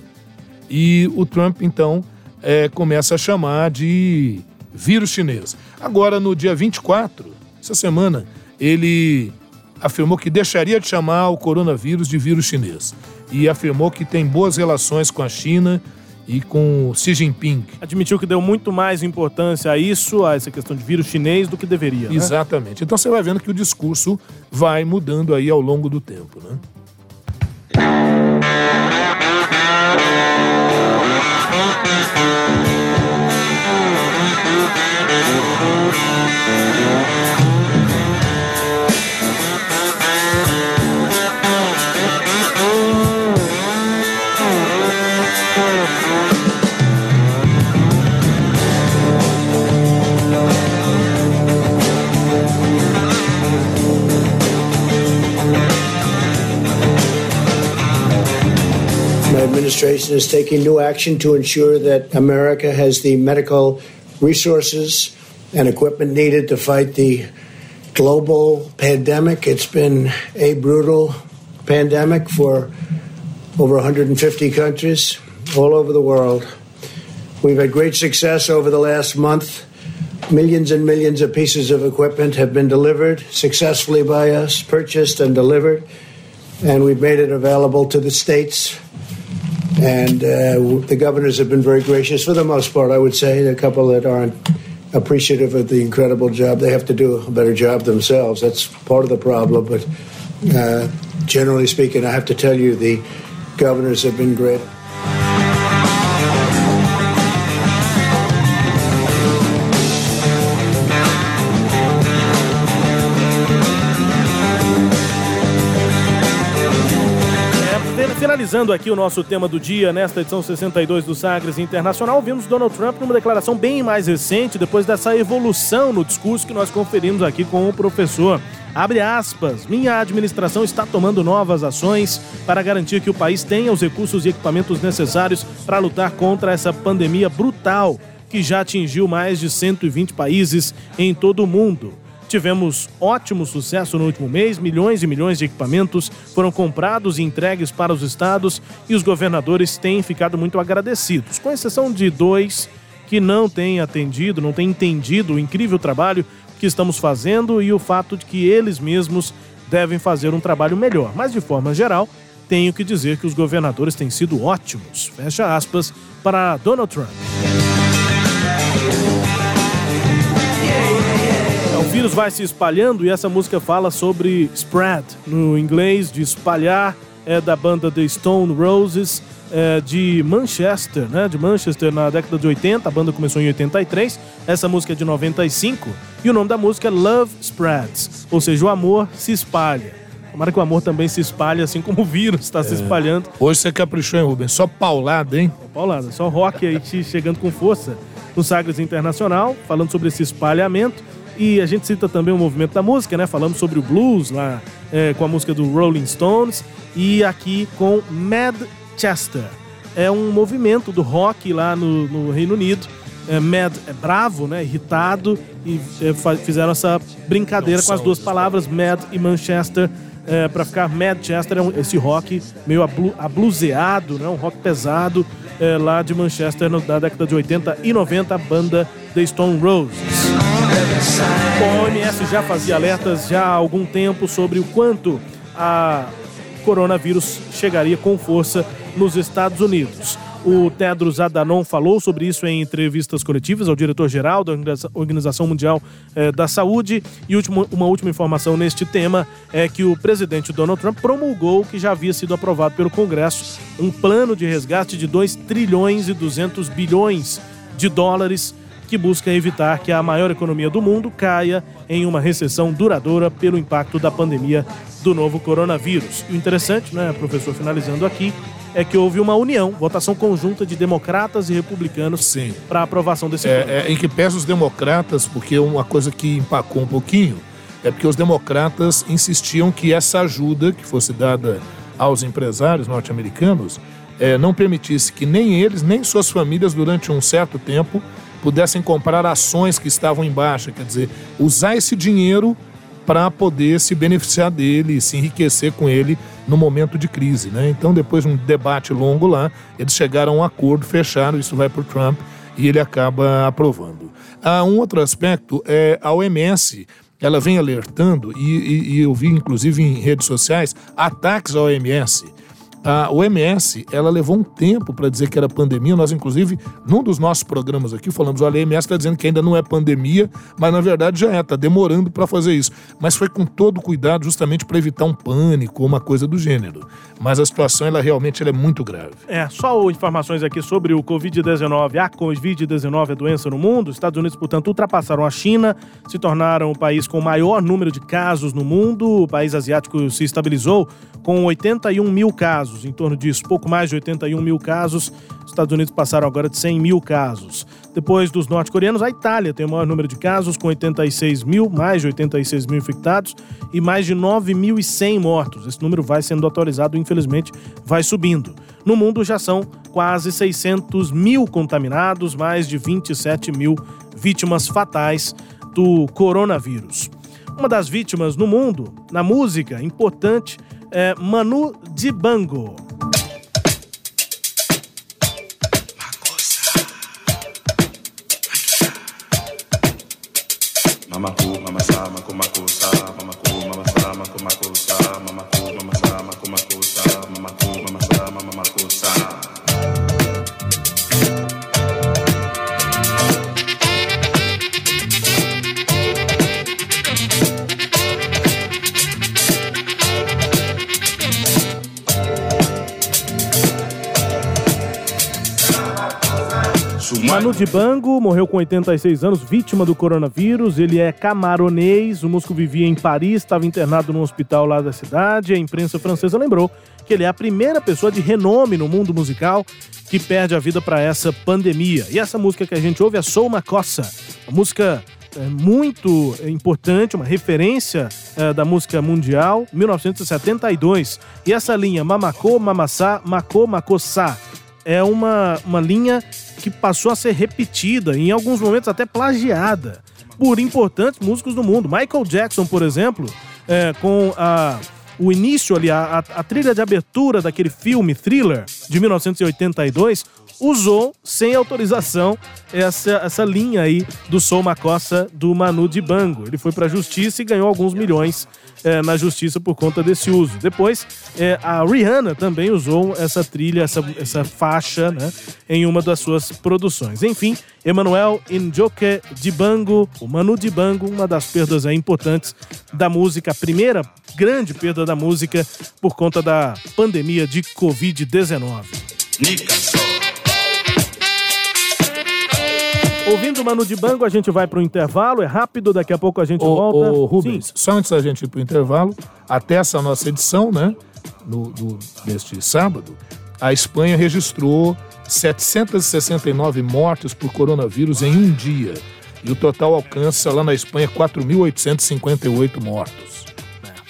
E o Trump, então, é, começa a chamar de vírus chinês. Agora, no dia 24, essa semana, ele afirmou que deixaria de chamar o coronavírus de vírus chinês. E afirmou que tem boas relações com a China e com Xi Jinping. Admitiu que deu muito mais importância a isso, a essa questão de vírus chinês, do que deveria. Né? Exatamente. Então você vai vendo que o discurso vai mudando aí ao longo do tempo, né? Administration is taking new action to ensure that America has the medical resources and equipment needed to fight the global pandemic. It's been a brutal pandemic for over 150 countries all over the world. We've had great success over the last month. Millions and millions of pieces of equipment have been delivered successfully by us, purchased and delivered, and we've made it available to the states. And uh, the governors have been very gracious for the most part, I would say. A couple that aren't appreciative of the incredible job. They have to do a better job themselves. That's part of the problem. But uh, generally speaking, I have to tell you, the governors have been great. Finalizando aqui o nosso tema do dia, nesta edição 62 do Sagres Internacional, vimos Donald Trump numa declaração bem mais recente, depois dessa evolução no discurso que nós conferimos aqui com o professor. Abre aspas, minha administração está tomando novas ações para garantir que o país tenha os recursos e equipamentos necessários para lutar contra essa pandemia brutal que já atingiu mais de 120 países em todo o mundo. Tivemos ótimo sucesso no último mês, milhões e milhões de equipamentos foram comprados e entregues para os estados e os governadores têm ficado muito agradecidos, com exceção de dois que não têm atendido, não têm entendido o incrível trabalho que estamos fazendo e o fato de que eles mesmos devem fazer um trabalho melhor. Mas de forma geral, tenho que dizer que os governadores têm sido ótimos. Fecha aspas para Donald Trump. Vírus vai se espalhando e essa música fala sobre spread, no inglês de espalhar, é da banda The Stone Roses, é, de Manchester, né? De Manchester na década de 80, a banda começou em 83, essa música é de 95 e o nome da música é Love Spreads, ou seja, o amor se espalha. Tomara que o amor também se espalhe, assim como o vírus está se espalhando. Hoje você caprichou, hein, Rubens? Só paulada, hein? Paulada, só rock aí te chegando com força no Sagres Internacional, falando sobre esse espalhamento. E a gente cita também o movimento da música, né? Falamos sobre o blues lá é, com a música do Rolling Stones e aqui com Manchester. É um movimento do rock lá no, no Reino Unido. É, Mad é bravo, né? Irritado e é, fizeram essa brincadeira com as duas palavras Mad e Manchester é, para ficar Manchester é um- esse rock meio ablu, abluseado, né? Um rock pesado é, lá de Manchester no, da década de 80 e 90, a banda The Stone Roses. A OMS já fazia alertas já há algum tempo sobre o quanto a coronavírus chegaria com força nos Estados Unidos. O Tedros Adhanom falou sobre isso em entrevistas coletivas ao diretor-geral da Organização Mundial eh, da Saúde. E uma última informação neste tema é que o presidente Donald Trump promulgou que já havia sido aprovado pelo Congresso um plano de resgate de 2 trilhões e 200 bilhões de dólares que busca evitar que a maior economia do mundo caia em uma recessão duradoura pelo impacto da pandemia do novo coronavírus. O interessante, né, professor, finalizando aqui, é que houve uma união, votação conjunta de democratas e republicanos para a aprovação desse plano. É, é, em que pesa os democratas, porque uma coisa que empacou um pouquinho é porque os democratas insistiam que essa ajuda que fosse dada aos empresários norte-americanos é, não permitisse que nem eles, nem suas famílias, durante um certo tempo, pudessem comprar ações que estavam em baixa. Quer dizer, usar esse dinheiro para poder se beneficiar dele, se enriquecer com ele no momento de crise. Né? Então, depois de um debate longo lá, eles chegaram a um acordo, fecharam, isso vai para o Trump e ele acaba aprovando. Há um outro aspecto, é a OMS, ela vem alertando, e, e, e eu vi inclusive em redes sociais, ataques à OMS a OMS, ela levou um tempo para dizer que era pandemia. Nós, inclusive, num dos nossos programas aqui, falamos: olha, a OMS está dizendo que ainda não é pandemia, mas na verdade já é, está demorando para fazer isso. Mas foi com todo cuidado, justamente para evitar um pânico ou uma coisa do gênero. Mas a situação, ela realmente ela é muito grave. É, só informações aqui sobre o Covid-19. A Covid-19 é doença no mundo. Os Estados Unidos, portanto, ultrapassaram a China, se tornaram o país com o maior número de casos no mundo. O país asiático se estabilizou com 81 mil casos, em torno disso, pouco mais de 81 mil casos. Os Estados Unidos passaram agora de 100 mil casos. Depois dos norte-coreanos, a Itália tem o maior número de casos, com 86 mil, mais de 86 mil infectados e mais de 9.100 mortos. Esse número vai sendo atualizado, infelizmente, vai subindo. No mundo já são quase 600 mil contaminados, mais de 27 mil vítimas fatais do coronavírus. Uma das vítimas no mundo, na música, importante, é Manu Dibango. Mamaku, mamasa, mako, Manu Dibango morreu com 86 anos, vítima do coronavírus. Ele é camaronês. O músico vivia em Paris, estava internado num hospital lá da cidade. A imprensa francesa lembrou que ele é a primeira pessoa de renome no mundo musical que perde a vida para essa pandemia. E essa música que a gente ouve é Sou uma Coça, uma música é, muito importante, uma referência é, da música mundial, 1972. E essa linha Mamacô, Mamassá, Macô, Macossá é uma, uma linha que passou a ser repetida, em alguns momentos até plagiada, por importantes músicos do mundo. Michael Jackson, por exemplo, é, com a, o início ali, a, a trilha de abertura daquele filme Thriller de 1982, usou sem autorização essa, essa linha aí do Sou Macossa do Manu Dibango. Ele foi para a justiça e ganhou alguns milhões é, na justiça por conta desse uso. Depois, é, a Rihanna também usou essa trilha, essa, essa faixa, né, em uma das suas produções. Enfim, Emmanuel Njoke Dibango, o Manu Dibango, uma das perdas é, importantes da música, a primeira grande perda da música por conta da pandemia de Covid-19. Ouvindo o Manu Dibango, a gente vai para o intervalo, é rápido, daqui a pouco a gente Ô, volta. ô, Rubens, só antes da gente ir para o intervalo, até essa nossa edição, né, no, do, deste sábado, a Espanha registrou 769 mortes por coronavírus em um dia. E o total alcança lá na Espanha 4.858 mortos.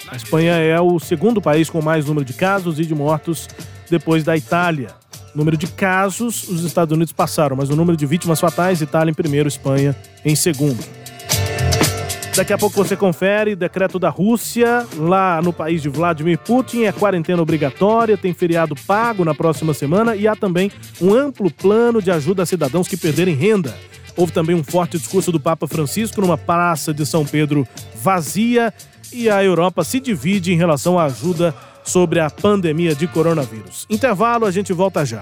A Espanha é o segundo país com mais número de casos e de mortos depois da Itália. Número de casos, os Estados Unidos passaram, mas o número de vítimas fatais, Itália em primeiro, Espanha em segundo. Daqui a pouco você confere decreto da Rússia lá no país de Vladimir Putin é quarentena obrigatória, tem feriado pago na próxima semana e há também um amplo plano de ajuda a cidadãos que perderem renda. Houve também um forte discurso do Papa Francisco numa praça de São Pedro vazia e a Europa se divide em relação à ajuda sobre a pandemia de coronavírus. Intervalo, a gente volta já.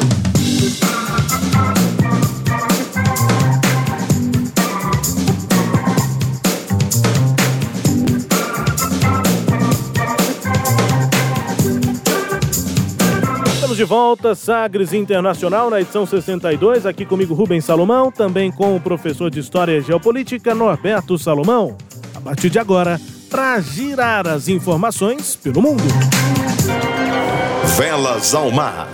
De volta, Sagres Internacional, na edição 62. Aqui comigo, Rubens Salomão, também com o professor de História e Geopolítica, Norberto Salomão. A partir de agora, para girar as informações pelo mundo. Velas ao mar.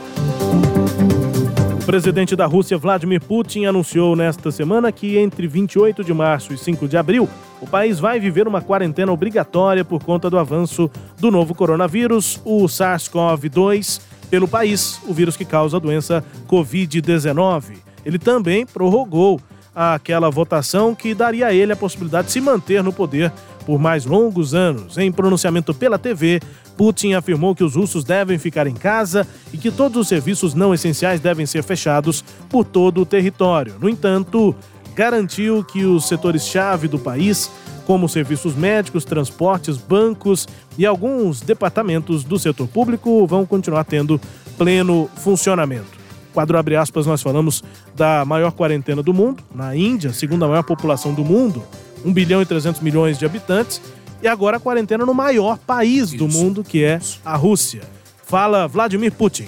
O presidente da Rússia, Vladimir Putin, anunciou nesta semana que entre 28 de março e 5 de abril, o país vai viver uma quarentena obrigatória por conta do avanço do novo coronavírus, o SARS-CoV-2, pelo país, o vírus que causa a doença Covid-19. Ele também prorrogou aquela votação que daria a ele a possibilidade de se manter no poder por mais longos anos. Em pronunciamento pela TV, Putin afirmou que os russos devem ficar em casa e que todos os serviços não essenciais devem ser fechados por todo o território. No entanto, garantiu que os setores-chave do país, como serviços médicos, transportes, bancos e alguns departamentos do setor público, vão continuar tendo pleno funcionamento. Quadro abre aspas, nós falamos da maior quarentena do mundo, na Índia, segunda maior população do mundo, 1 bilhão e 300 milhões de habitantes, e agora a quarentena no maior país do mundo, que é a Rússia. Fala Vladimir Putin.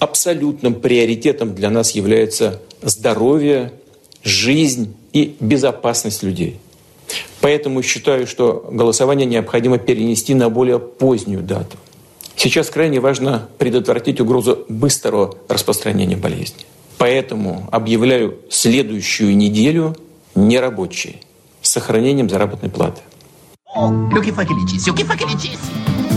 Абсолютным приоритетом для нас является здоровье, жизнь и безопасность людей. Поэтому считаю, что голосование необходимо перенести на более позднюю дату. Сейчас крайне важно предотвратить угрозу быстрого распространения болезни. Поэтому объявляю следующую неделю нерабочей с сохранением заработной платы. O que foi que disse?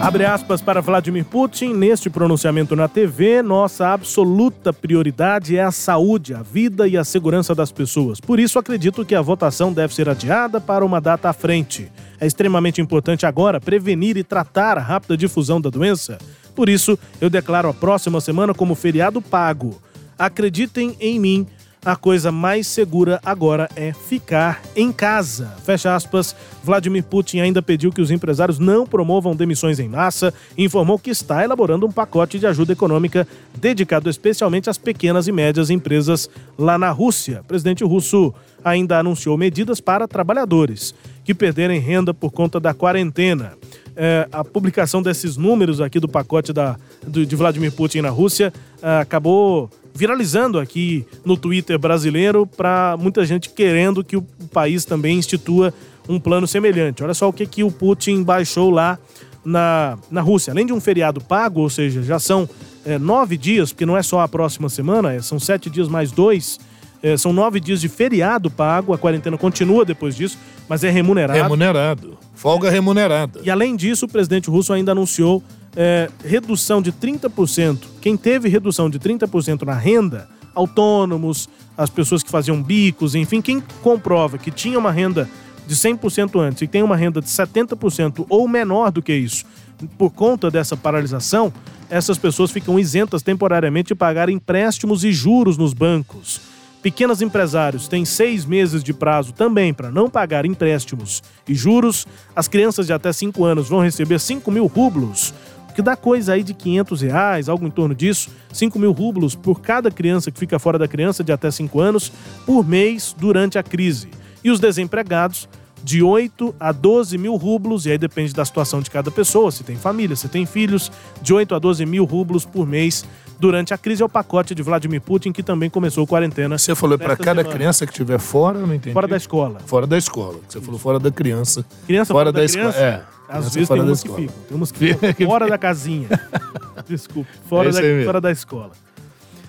Abre aspas para Vladimir Putin. Neste pronunciamento na TV, nossa absoluta prioridade é a saúde, a vida e a segurança das pessoas. Por isso, acredito que a votação deve ser adiada para uma data à frente. É extremamente importante agora prevenir e tratar a rápida difusão da doença. Por isso, eu declaro a próxima semana como feriado pago. Acreditem em mim a coisa mais segura agora é ficar em casa. Fecha aspas. Vladimir Putin ainda pediu que os empresários não promovam demissões em massa e informou que está elaborando um pacote de ajuda econômica dedicado especialmente às pequenas e médias empresas lá na Rússia. O presidente russo ainda anunciou medidas para trabalhadores que perderem renda por conta da quarentena. É, a publicação desses números aqui do pacote da, do, de Vladimir Putin na Rússia ah, acabou viralizando aqui no Twitter brasileiro para muita gente querendo que o país também institua um plano semelhante. Olha só o que, que o Putin baixou lá na, na Rússia. Além de um feriado pago, ou seja, já são é, nove dias, porque não é só a próxima semana, é, são sete dias mais dois É, são nove dias de feriado pago, a quarentena continua depois disso, mas é remunerado. Remunerado. Folga remunerada. E além disso, o presidente russo ainda anunciou é, redução de 30%. Quem teve redução de 30% na renda, autônomos, as pessoas que faziam bicos, enfim, quem comprova que tinha uma renda de 100% antes e tem uma renda de 70% ou menor do que isso, por conta dessa paralisação, essas pessoas ficam isentas temporariamente de pagar empréstimos e juros nos bancos. Pequenos empresários têm seis meses de prazo também para não pagar empréstimos e juros. As crianças de até 5 anos vão receber 5 mil rublos, que dá coisa aí de 500 reais, algo em torno disso. 5 mil rublos por cada criança que fica fora da criança de até 5 anos por mês durante a crise. E os desempregados de 8 a 12 mil rublos, e aí depende da situação de cada pessoa, se tem família, se tem filhos, de 8 a 12 mil rublos por mês durante a crise é o pacote de Vladimir Putin, que também começou quarentena. Você falou para nesta cada semana. criança que estiver fora, eu não entendi. Fora da escola. Fora da escola. Você falou fora da criança. Criança fora, fora da, da escola. É. Às criança vezes tem umas que ficam. Tem umas que ficam fora da casinha. Desculpe. Fora, É da, fora da escola.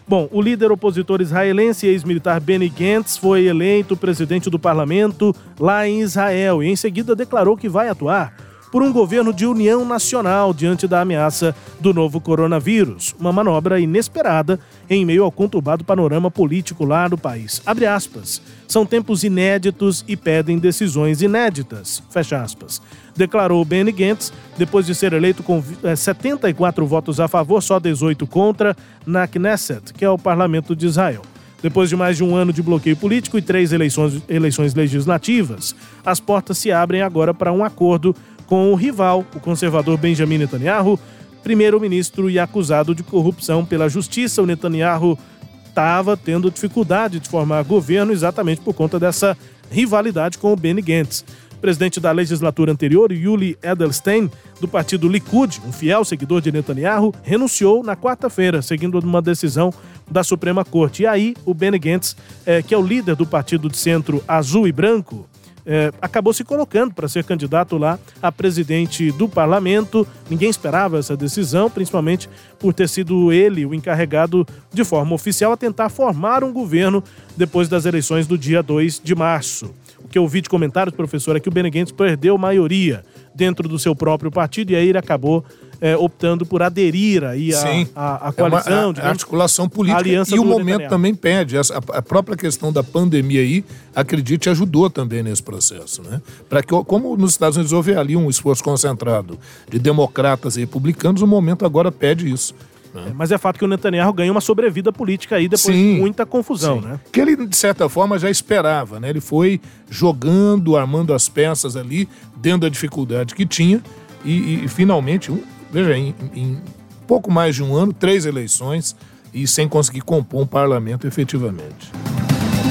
Bom, o líder opositor israelense e ex-militar Benny Gantz foi eleito presidente do parlamento lá em Israel e em seguida declarou que vai atuar por um governo de união nacional diante da ameaça do novo coronavírus. Uma manobra inesperada em meio ao conturbado panorama político lá do país. Abre aspas. São tempos inéditos e pedem decisões inéditas. Fecha aspas. Declarou Benny Gantz depois de ser eleito com eh, 74 votos a favor, só 18 contra, na Knesset, que é o parlamento de Israel. Depois de mais de um ano de bloqueio político e três eleições, eleições legislativas, as portas se abrem agora para um acordo com o rival, o conservador Benjamin Netanyahu, primeiro-ministro e acusado de corrupção pela justiça. O Netanyahu estava tendo dificuldade de formar governo exatamente por conta dessa rivalidade com o Benny Gantz. Presidente da legislatura anterior, Yuli Edelstein, do partido Likud, um fiel seguidor de Netanyahu, renunciou na quarta-feira, seguindo uma decisão da Suprema Corte. E aí, o Benny Gantz, eh, que é o líder do partido de centro azul e branco, eh, acabou se colocando para ser candidato lá a presidente do parlamento. Ninguém esperava essa decisão, principalmente por ter sido ele o encarregado de forma oficial a tentar formar um governo depois das eleições do dia 2 de março. O que eu vi de comentários, professor, é que o Benegentes perdeu maioria dentro do seu próprio partido e aí ele acabou eh, optando por aderir aí à à- à É uma- a- a digamos, articulação política. a aliança e o momento Netanyahu. também pede. A, a própria questão da pandemia aí, acredite, ajudou também nesse processo. Né? Para que, como nos Estados Unidos houve ali um esforço concentrado de democratas e republicanos, o momento agora pede isso. Né? Mas é fato que o Netanyahu ganhou uma sobrevida política aí depois Sim. de muita confusão, Sim. né? Que ele, de certa forma, já esperava, né? Ele foi jogando, armando as peças ali, dentro da dificuldade que tinha, e, e, finalmente, um, veja, em, em pouco mais de um ano, três eleições, e sem conseguir compor um parlamento efetivamente.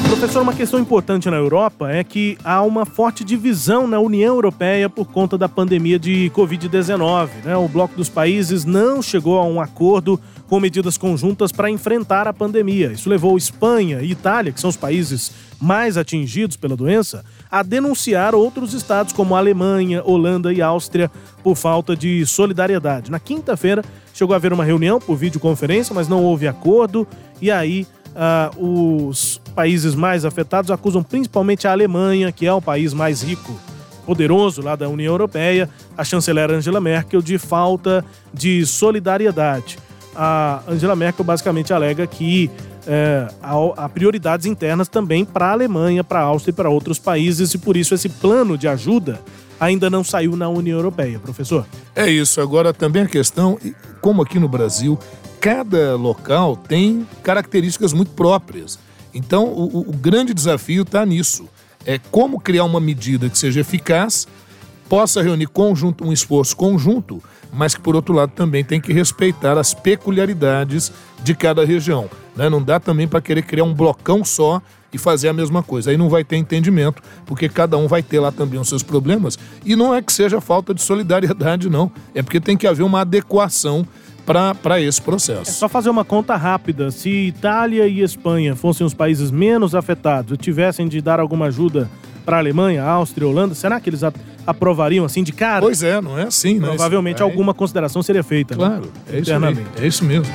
Professor, uma questão importante na Europa é que há uma forte divisão na União Europeia por conta da pandemia de Covid-19. Né? O bloco dos países não chegou a um acordo com medidas conjuntas para enfrentar a pandemia. Isso levou Espanha e Itália, que são os países mais atingidos pela doença, a denunciar outros estados como Alemanha, Holanda e Áustria por falta de solidariedade. Na quinta-feira chegou a haver uma reunião por videoconferência, mas não houve acordo e aí ah, os países mais afetados acusam principalmente a Alemanha, que é o país mais rico, poderoso lá da União Europeia, a chanceler Angela Merkel, de falta de solidariedade. A Angela Merkel basicamente alega que é, há, há prioridades internas também para a Alemanha, para a Áustria e para outros países, e por isso esse plano de ajuda ainda não saiu na União Europeia, professor. É isso. Agora, também a questão, como aqui no Brasil, cada local tem características muito próprias. Então, o, o- grande desafio está nisso. É como criar uma medida que seja eficaz, possa reunir conjunto, um esforço conjunto, mas que, por outro lado, também tem que respeitar as peculiaridades de cada região. né? Não dá também para querer criar um blocão só e fazer a mesma coisa. Aí não vai ter entendimento, porque cada um vai ter lá também os seus problemas. E não é que seja falta de solidariedade, não. É porque tem que haver uma adequação para esse É processo. só fazer uma conta rápida. Se Itália e Espanha fossem os países menos afetados e tivessem de dar alguma ajuda para a Alemanha, Áustria, Holanda, será que eles aprovariam assim de cara? Pois é, não é assim, né? Provavelmente vai- alguma consideração seria feita. né? Claro, é isso, internamente. é isso mesmo.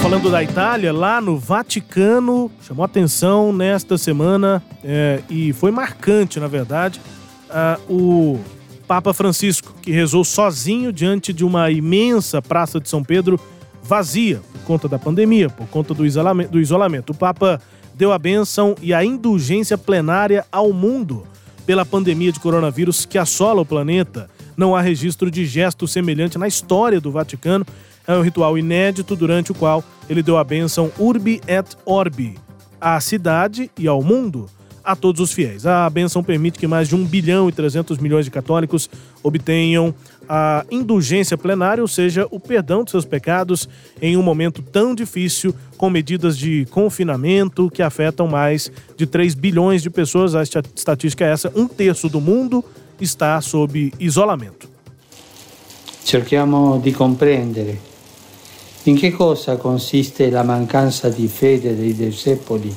Falando da Itália, lá no Vaticano, chamou atenção nesta semana é, e foi marcante, na verdade, ah, o Papa Francisco, que rezou sozinho diante de uma imensa Praça de São Pedro vazia por conta da pandemia, por conta do isolamento. Do isolamento. O Papa deu a bênção e a indulgência plenária ao mundo pela pandemia de coronavírus que assola o planeta. Não há registro de gesto semelhante na história do Vaticano. É um ritual inédito durante o qual ele deu a bênção Urbi et Orbi à cidade e ao mundo, a todos os fiéis. A bênção permite que mais de 1 bilhão e 300 milhões de católicos obtenham a indulgência plenária, ou seja, o perdão de seus pecados em um momento tão difícil, com medidas de confinamento que afetam mais de 3 bilhões de pessoas. A estatística é essa: um terço do mundo está sob isolamento. Cerchiamo di comprendere in che cosa consiste la mancanza di fede dei discepoli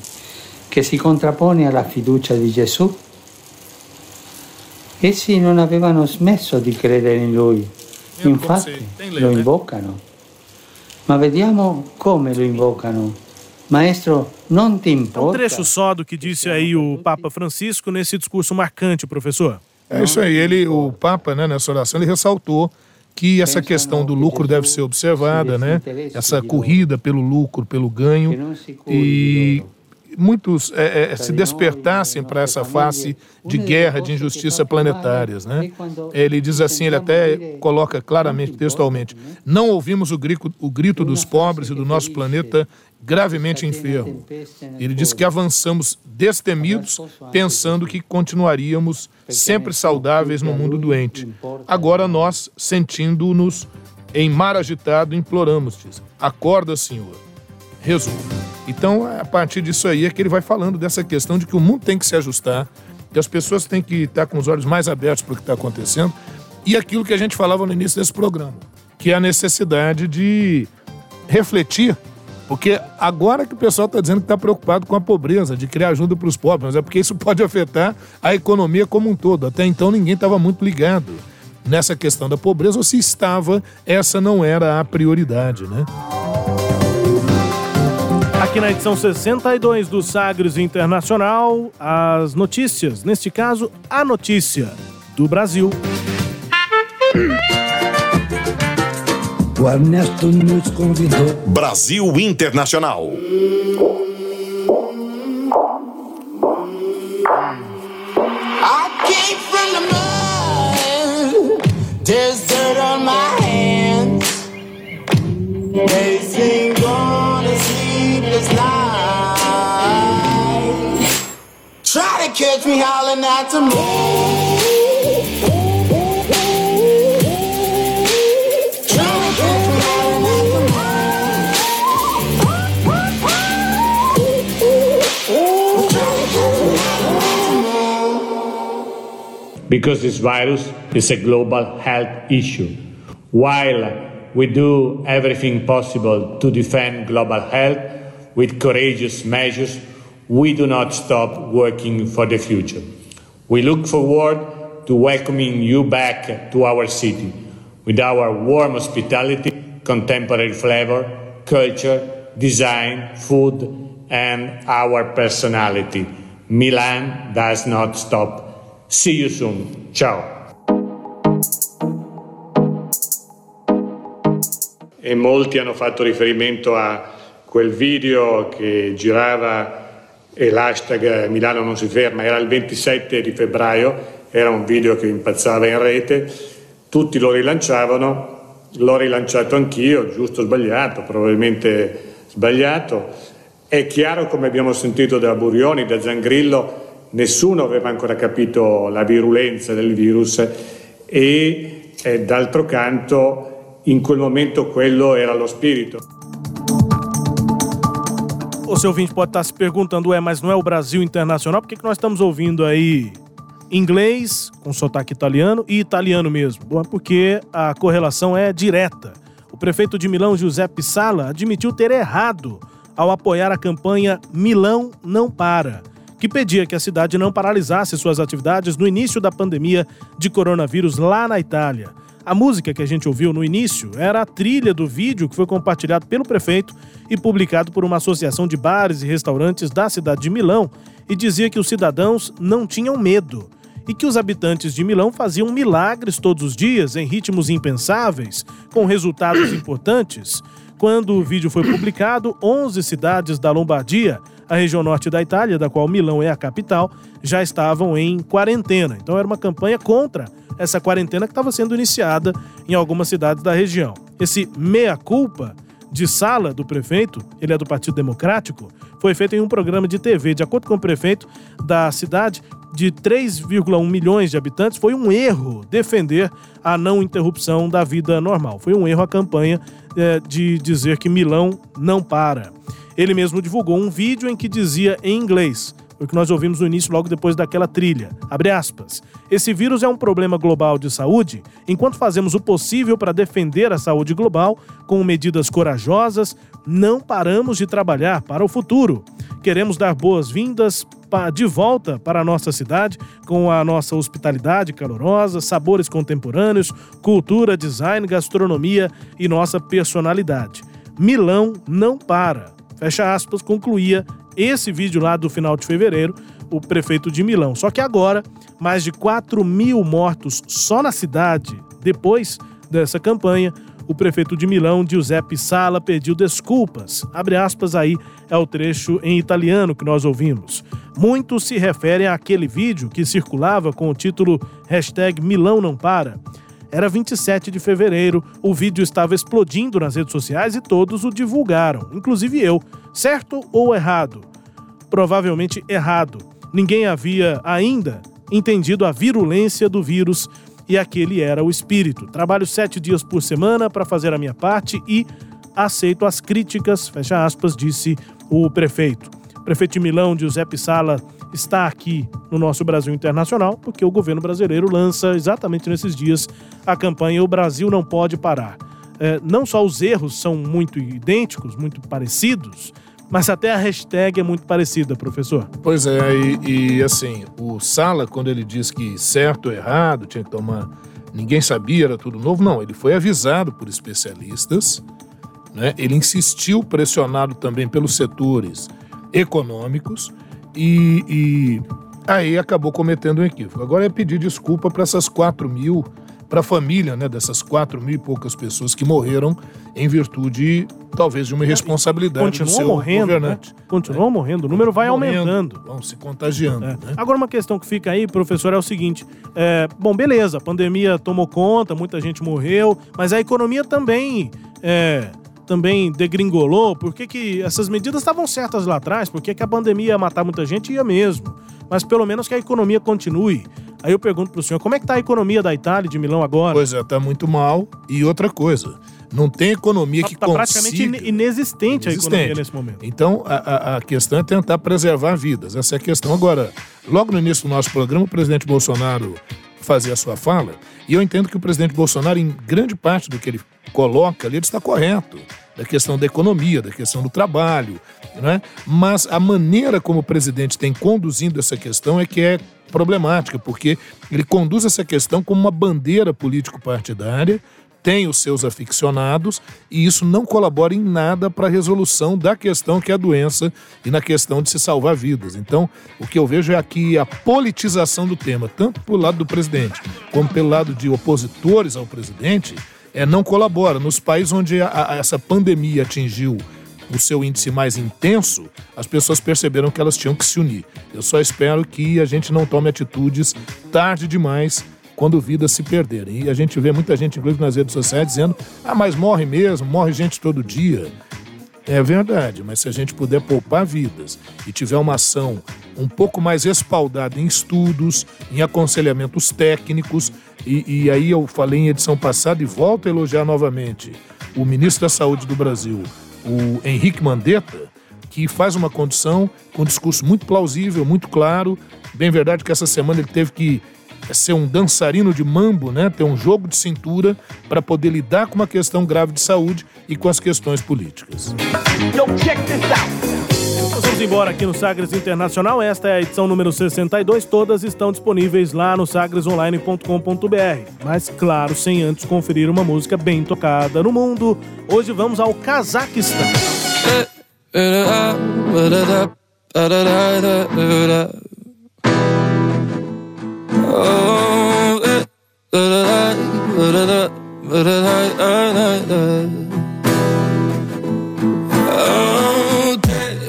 che si contrappone alla fiducia di Gesù. Essi non avevano smesso di credere in Lui, infatti lo invocano. Ma vediamo come lo invocano. Maestro, non ti É um importa? trecho só do que disse aí o Papa Francisco nesse discurso marcante, professor. É isso aí. Ele, o Papa, né, nessa oração, ele ressaltou que essa questão do lucro deve ser observada, né? Essa corrida pelo lucro, pelo ganho e muitos é, é, se despertassem para essa face de guerra, de injustiça planetárias, né? Ele diz assim, ele até coloca claramente, textualmente, não ouvimos o grito, o grito dos pobres e do nosso planeta gravemente enfermo. Ele diz que avançamos destemidos, pensando que continuaríamos sempre saudáveis no mundo doente. Agora nós, sentindo-nos em mar agitado, imploramos, diz, acorda, Senhor, resolva. Então, a partir disso aí é que ele vai falando dessa questão de que o mundo tem que se ajustar, que as pessoas têm que estar com os olhos mais abertos para o que está acontecendo, e aquilo que a gente falava no início desse programa, que é a necessidade de refletir porque agora que o pessoal está dizendo que está preocupado com a pobreza, de criar ajuda para os pobres, mas é porque isso *laughs* pode afetar a economia como um todo. Até então ninguém estava muito ligado nessa questão da pobreza, ou se estava, essa não era a prioridade, né? Aqui na edição 62 do Sagres Internacional, as notícias, neste caso, a notícia do Brasil. O Ernesto nos convidou. Brasil Internacional. There's dirt on my hands. They sing on Try to catch me howling at the moon. Try to catch me because this virus is a global health issue. While we do everything possible to defend global health with courageous measures, we do not stop working for the future. We look forward to welcoming you back to our city with our warm hospitality, contemporary flavor, culture, design, food, and our personality. Milan does not stop. See you soon. Ciao. E molti hanno fatto riferimento a quel video che girava e l'hashtag Milano non si ferma, era il 27 di febbraio, era un video che impazzava in rete, tutti lo rilanciavano, l'ho rilanciato anch'io, giusto o sbagliato, probabilmente sbagliato. È chiaro, come abbiamo sentito da Burioni, da Zangrillo, nessuno aveva ancora capito la virulenza del virus e eh, d'altro canto in quel momento quello era lo spirito. Seu ouvinte pode estar se perguntando, é, mas não é o Brasil internacional? Por que, que nós estamos ouvindo aí inglês com sotaque italiano e italiano mesmo? Bom, é porque a correlação é direta. O prefeito de Milão, Giuseppe Sala, admitiu ter errado ao apoiar a campanha Milão Não Para, que pedia que a cidade não paralisasse suas atividades no início da pandemia de coronavírus lá na Itália. A música que a gente ouviu no início era a trilha do vídeo que foi compartilhado pelo prefeito e publicado por uma associação de bares e restaurantes da cidade de Milão e dizia que os cidadãos não tinham medo e que os habitantes de Milão faziam milagres todos os dias em ritmos impensáveis, com resultados *coughs* importantes. Quando o vídeo foi publicado, 11 cidades da Lombardia, a região norte da Itália, da qual Milão é a capital, já estavam em quarentena. Então era uma campanha contra essa quarentena que estava sendo iniciada em algumas cidades da região. Esse meia-culpa de sala do prefeito, ele é do Partido Democrático, foi feito em um programa de TV. De acordo com o prefeito da cidade, de 3,1 milhões de habitantes, foi um erro defender a não interrupção da vida normal. Foi um erro a campanha é, de dizer que Milão não para. Ele mesmo divulgou um vídeo em que dizia em inglês: o que nós ouvimos no início, logo depois daquela trilha. Abre aspas. Esse vírus é um problema global de saúde. Enquanto fazemos o possível para defender a saúde global, com medidas corajosas, não paramos de trabalhar para o futuro. Queremos dar boas-vindas de volta para a nossa cidade com a nossa hospitalidade calorosa, sabores contemporâneos, cultura, design, gastronomia e nossa personalidade. Milão não para. Fecha aspas, concluía esse vídeo lá do final de fevereiro, o prefeito de Milão. Só que agora, mais de 4 mil mortos só na cidade, depois dessa campanha, o prefeito de Milão, Giuseppe Sala, pediu desculpas. Abre aspas aí, é o trecho em italiano que nós ouvimos. Muitos se referem àquele vídeo que circulava com o título Milão não para. Era 27 de fevereiro, o vídeo estava explodindo nas redes sociais e todos o divulgaram, inclusive eu. Certo ou errado? Provavelmente errado. Ninguém havia ainda entendido a virulência do vírus e aquele era o espírito. Trabalho sete dias por semana para fazer a minha parte e aceito as críticas, fecha aspas, disse o prefeito. Prefeito de Milão, Giuseppe Sala, está aqui no nosso Brasil Internacional porque o governo brasileiro lança exatamente nesses dias a campanha O Brasil Não Pode Parar. É, não só os erros são muito idênticos, muito parecidos, mas até a hashtag é muito parecida, professor. Pois é, e, e, assim, o Sala, quando ele diz que certo ou errado, tinha que tomar. Ninguém sabia, era tudo novo. Não, ele foi avisado por especialistas, né? ele insistiu, pressionado também pelos setores econômicos, e, e aí acabou cometendo um equívoco. Agora é pedir desculpa para essas 4 mil para a família né, dessas quatro mil e poucas pessoas que morreram em virtude, talvez, de uma irresponsabilidade Continua do seu morrendo, governante. Né? Continua morrendo, o número vai Morrendo, aumentando. Vão se contagiando. É. Né? Agora, uma questão que fica aí, professor, é o seguinte: é, bom, beleza, a pandemia tomou conta, muita gente morreu, mas a economia também. É, também degringolou, por que, que essas medidas estavam certas lá atrás, por que, que a pandemia ia matar muita gente? Ia mesmo. Mas pelo menos que a economia continue. Aí eu pergunto pro senhor, como é que tá a economia da Itália, de Milão agora? Pois é, tá muito mal. E outra coisa, não tem economia que tá praticamente consiga... ine- inexistente, a Inexistente. economia nesse momento. Então, a, a- a questão é tentar preservar vidas. Essa é a questão. Agora, logo no início do nosso programa, o presidente Bolsonaro fazia a sua fala, e eu entendo que o presidente Bolsonaro, em grande parte do que ele coloca ali, ele está correto. Da questão da economia, da questão do trabalho, né? Mas a maneira como o presidente tem conduzindo essa questão é que é problemática, porque ele conduz essa questão como uma bandeira político-partidária, tem os seus aficionados e isso não colabora em nada para a resolução da questão que é a doença e na questão de se salvar vidas. Então, o que eu vejo é aqui a politização do tema, tanto pelo lado do presidente como pelo lado de opositores ao presidente, é, não colabora. Nos países onde a- a- essa pandemia atingiu o seu índice mais intenso, as pessoas perceberam que elas tinham que se unir. Eu só espero que a gente não tome atitudes tarde demais quando vidas se perderem. E a gente vê muita gente, inclusive nas redes sociais, dizendo: ah, mas morre mesmo, morre gente todo dia. É verdade, mas se a gente puder poupar vidas e tiver uma ação um pouco mais respaldada em estudos, em aconselhamentos técnicos, e, e aí eu falei em edição passada e volto a elogiar novamente o ministro da Saúde do Brasil, o Henrique Mandetta, que faz uma condição com um discurso muito plausível, muito claro. Bem verdade que essa semana ele teve que ser um dançarino de mambo, né? ter um jogo de cintura para poder lidar com uma questão grave de saúde e com as questões políticas. This out. Vamos embora aqui no Sagres Internacional. Esta é a edição número 62. Todas estão disponíveis lá no sagresonline.com.br. Mas, claro, sem antes conferir uma música bem tocada no mundo. Hoje vamos ao Cazaquistão.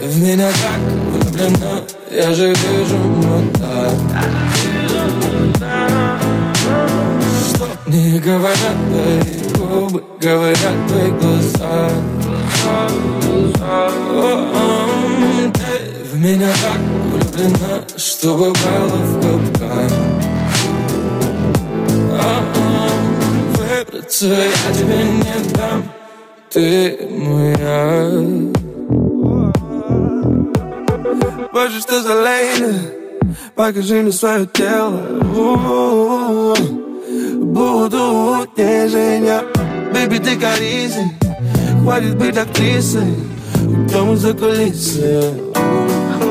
В меня так влюблена, я же вижу мутак Что не говорят твои губы, говорят твои глаза Ты в меня так влюблена, что попала в капкан О, Выбраться я тебе не дам, ты моя Hoje estás além, покажи свое тело У-у-у. Буду утешения Baby, ты коризи Хватит быть актрисой Уйдем за кулисы Ты спокойно любви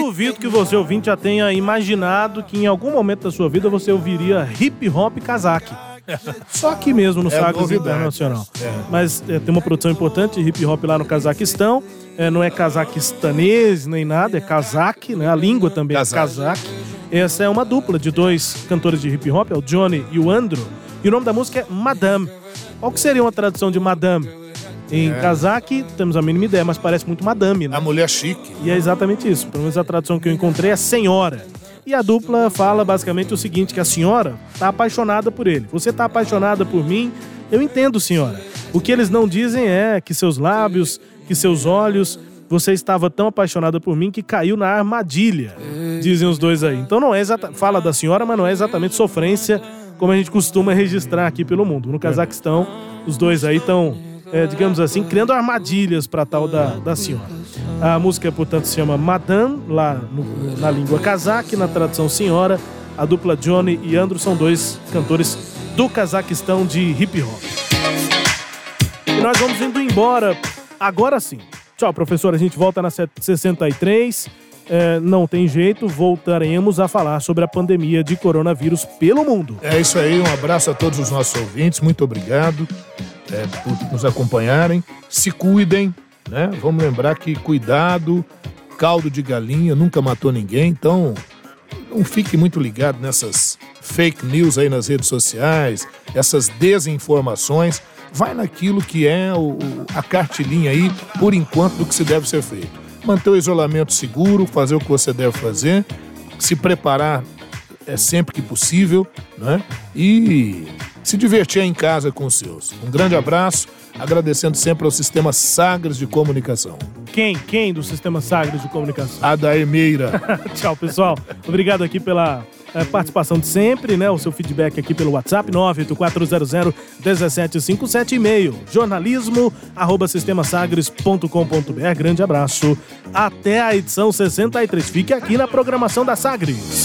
Duvido que você, ouvinte, já tenha imaginado que em algum momento da sua vida você ouviria hip hop cazaque. *laughs* Só aqui mesmo no É Sagres. Internacional. É. Mas é, tem uma produção importante de hip hop lá no Cazaquistão. É, não é cazaquistanês nem nada, é cazaque, né? A língua também é cazaque. Essa é uma dupla de dois cantores de hip hop, é o Johnny e o Andro. E o nome da música é Madame. Qual que seria uma tradução de Madame? Em É. cazaque, temos a mínima ideia, mas parece muito madame, né? A mulher chique. E é exatamente isso. Pelo menos a tradução que eu encontrei é senhora. E a dupla fala basicamente o seguinte: que a senhora tá apaixonada por ele. Você tá apaixonada por mim, eu entendo, senhora. O que eles não dizem é que seus lábios, que seus olhos, você estava tão apaixonada por mim que caiu na armadilha. Dizem os dois aí. Então não é exata, fala da senhora, mas não é exatamente sofrência como a gente costuma registrar aqui pelo mundo. No Cazaquistão, os dois aí estão, digamos assim, criando armadilhas para tal da, da senhora. A música, portanto, se chama Madame, lá no- na língua cazaque, na tradução senhora. A dupla Johnny e Andrew são dois cantores do Cazaquistão de hip hop. E nós vamos indo embora agora sim. Tchau, professor. A gente volta na set- 63. É, não tem jeito, voltaremos a falar sobre a pandemia de coronavírus pelo mundo. É isso aí, um abraço a todos os nossos ouvintes, muito obrigado é, por nos acompanharem. Se cuidem, né? Vamos lembrar que cuidado, caldo de galinha nunca matou ninguém, então não fique muito ligado nessas fake news aí nas redes sociais, essas desinformações. Vai naquilo que é o- a cartilinha aí, por enquanto, do que se deve ser feito. Manter o isolamento seguro, fazer o que você deve fazer, se preparar é sempre que possível, né? E se divertir em casa com os seus. Um grande abraço, agradecendo sempre ao Sistema Sagres de Comunicação. Quem? Quem do Sistema Sagres de Comunicação? Adair Meira. *laughs* Tchau, pessoal. Obrigado aqui pela eh, participação de sempre, né? O seu feedback aqui pelo WhatsApp, 98400-1757, e-mail, jornalismo, arroba sistemasagres.com.br. Grande abraço. Até a edição 63. Fique aqui na programação da Sagres.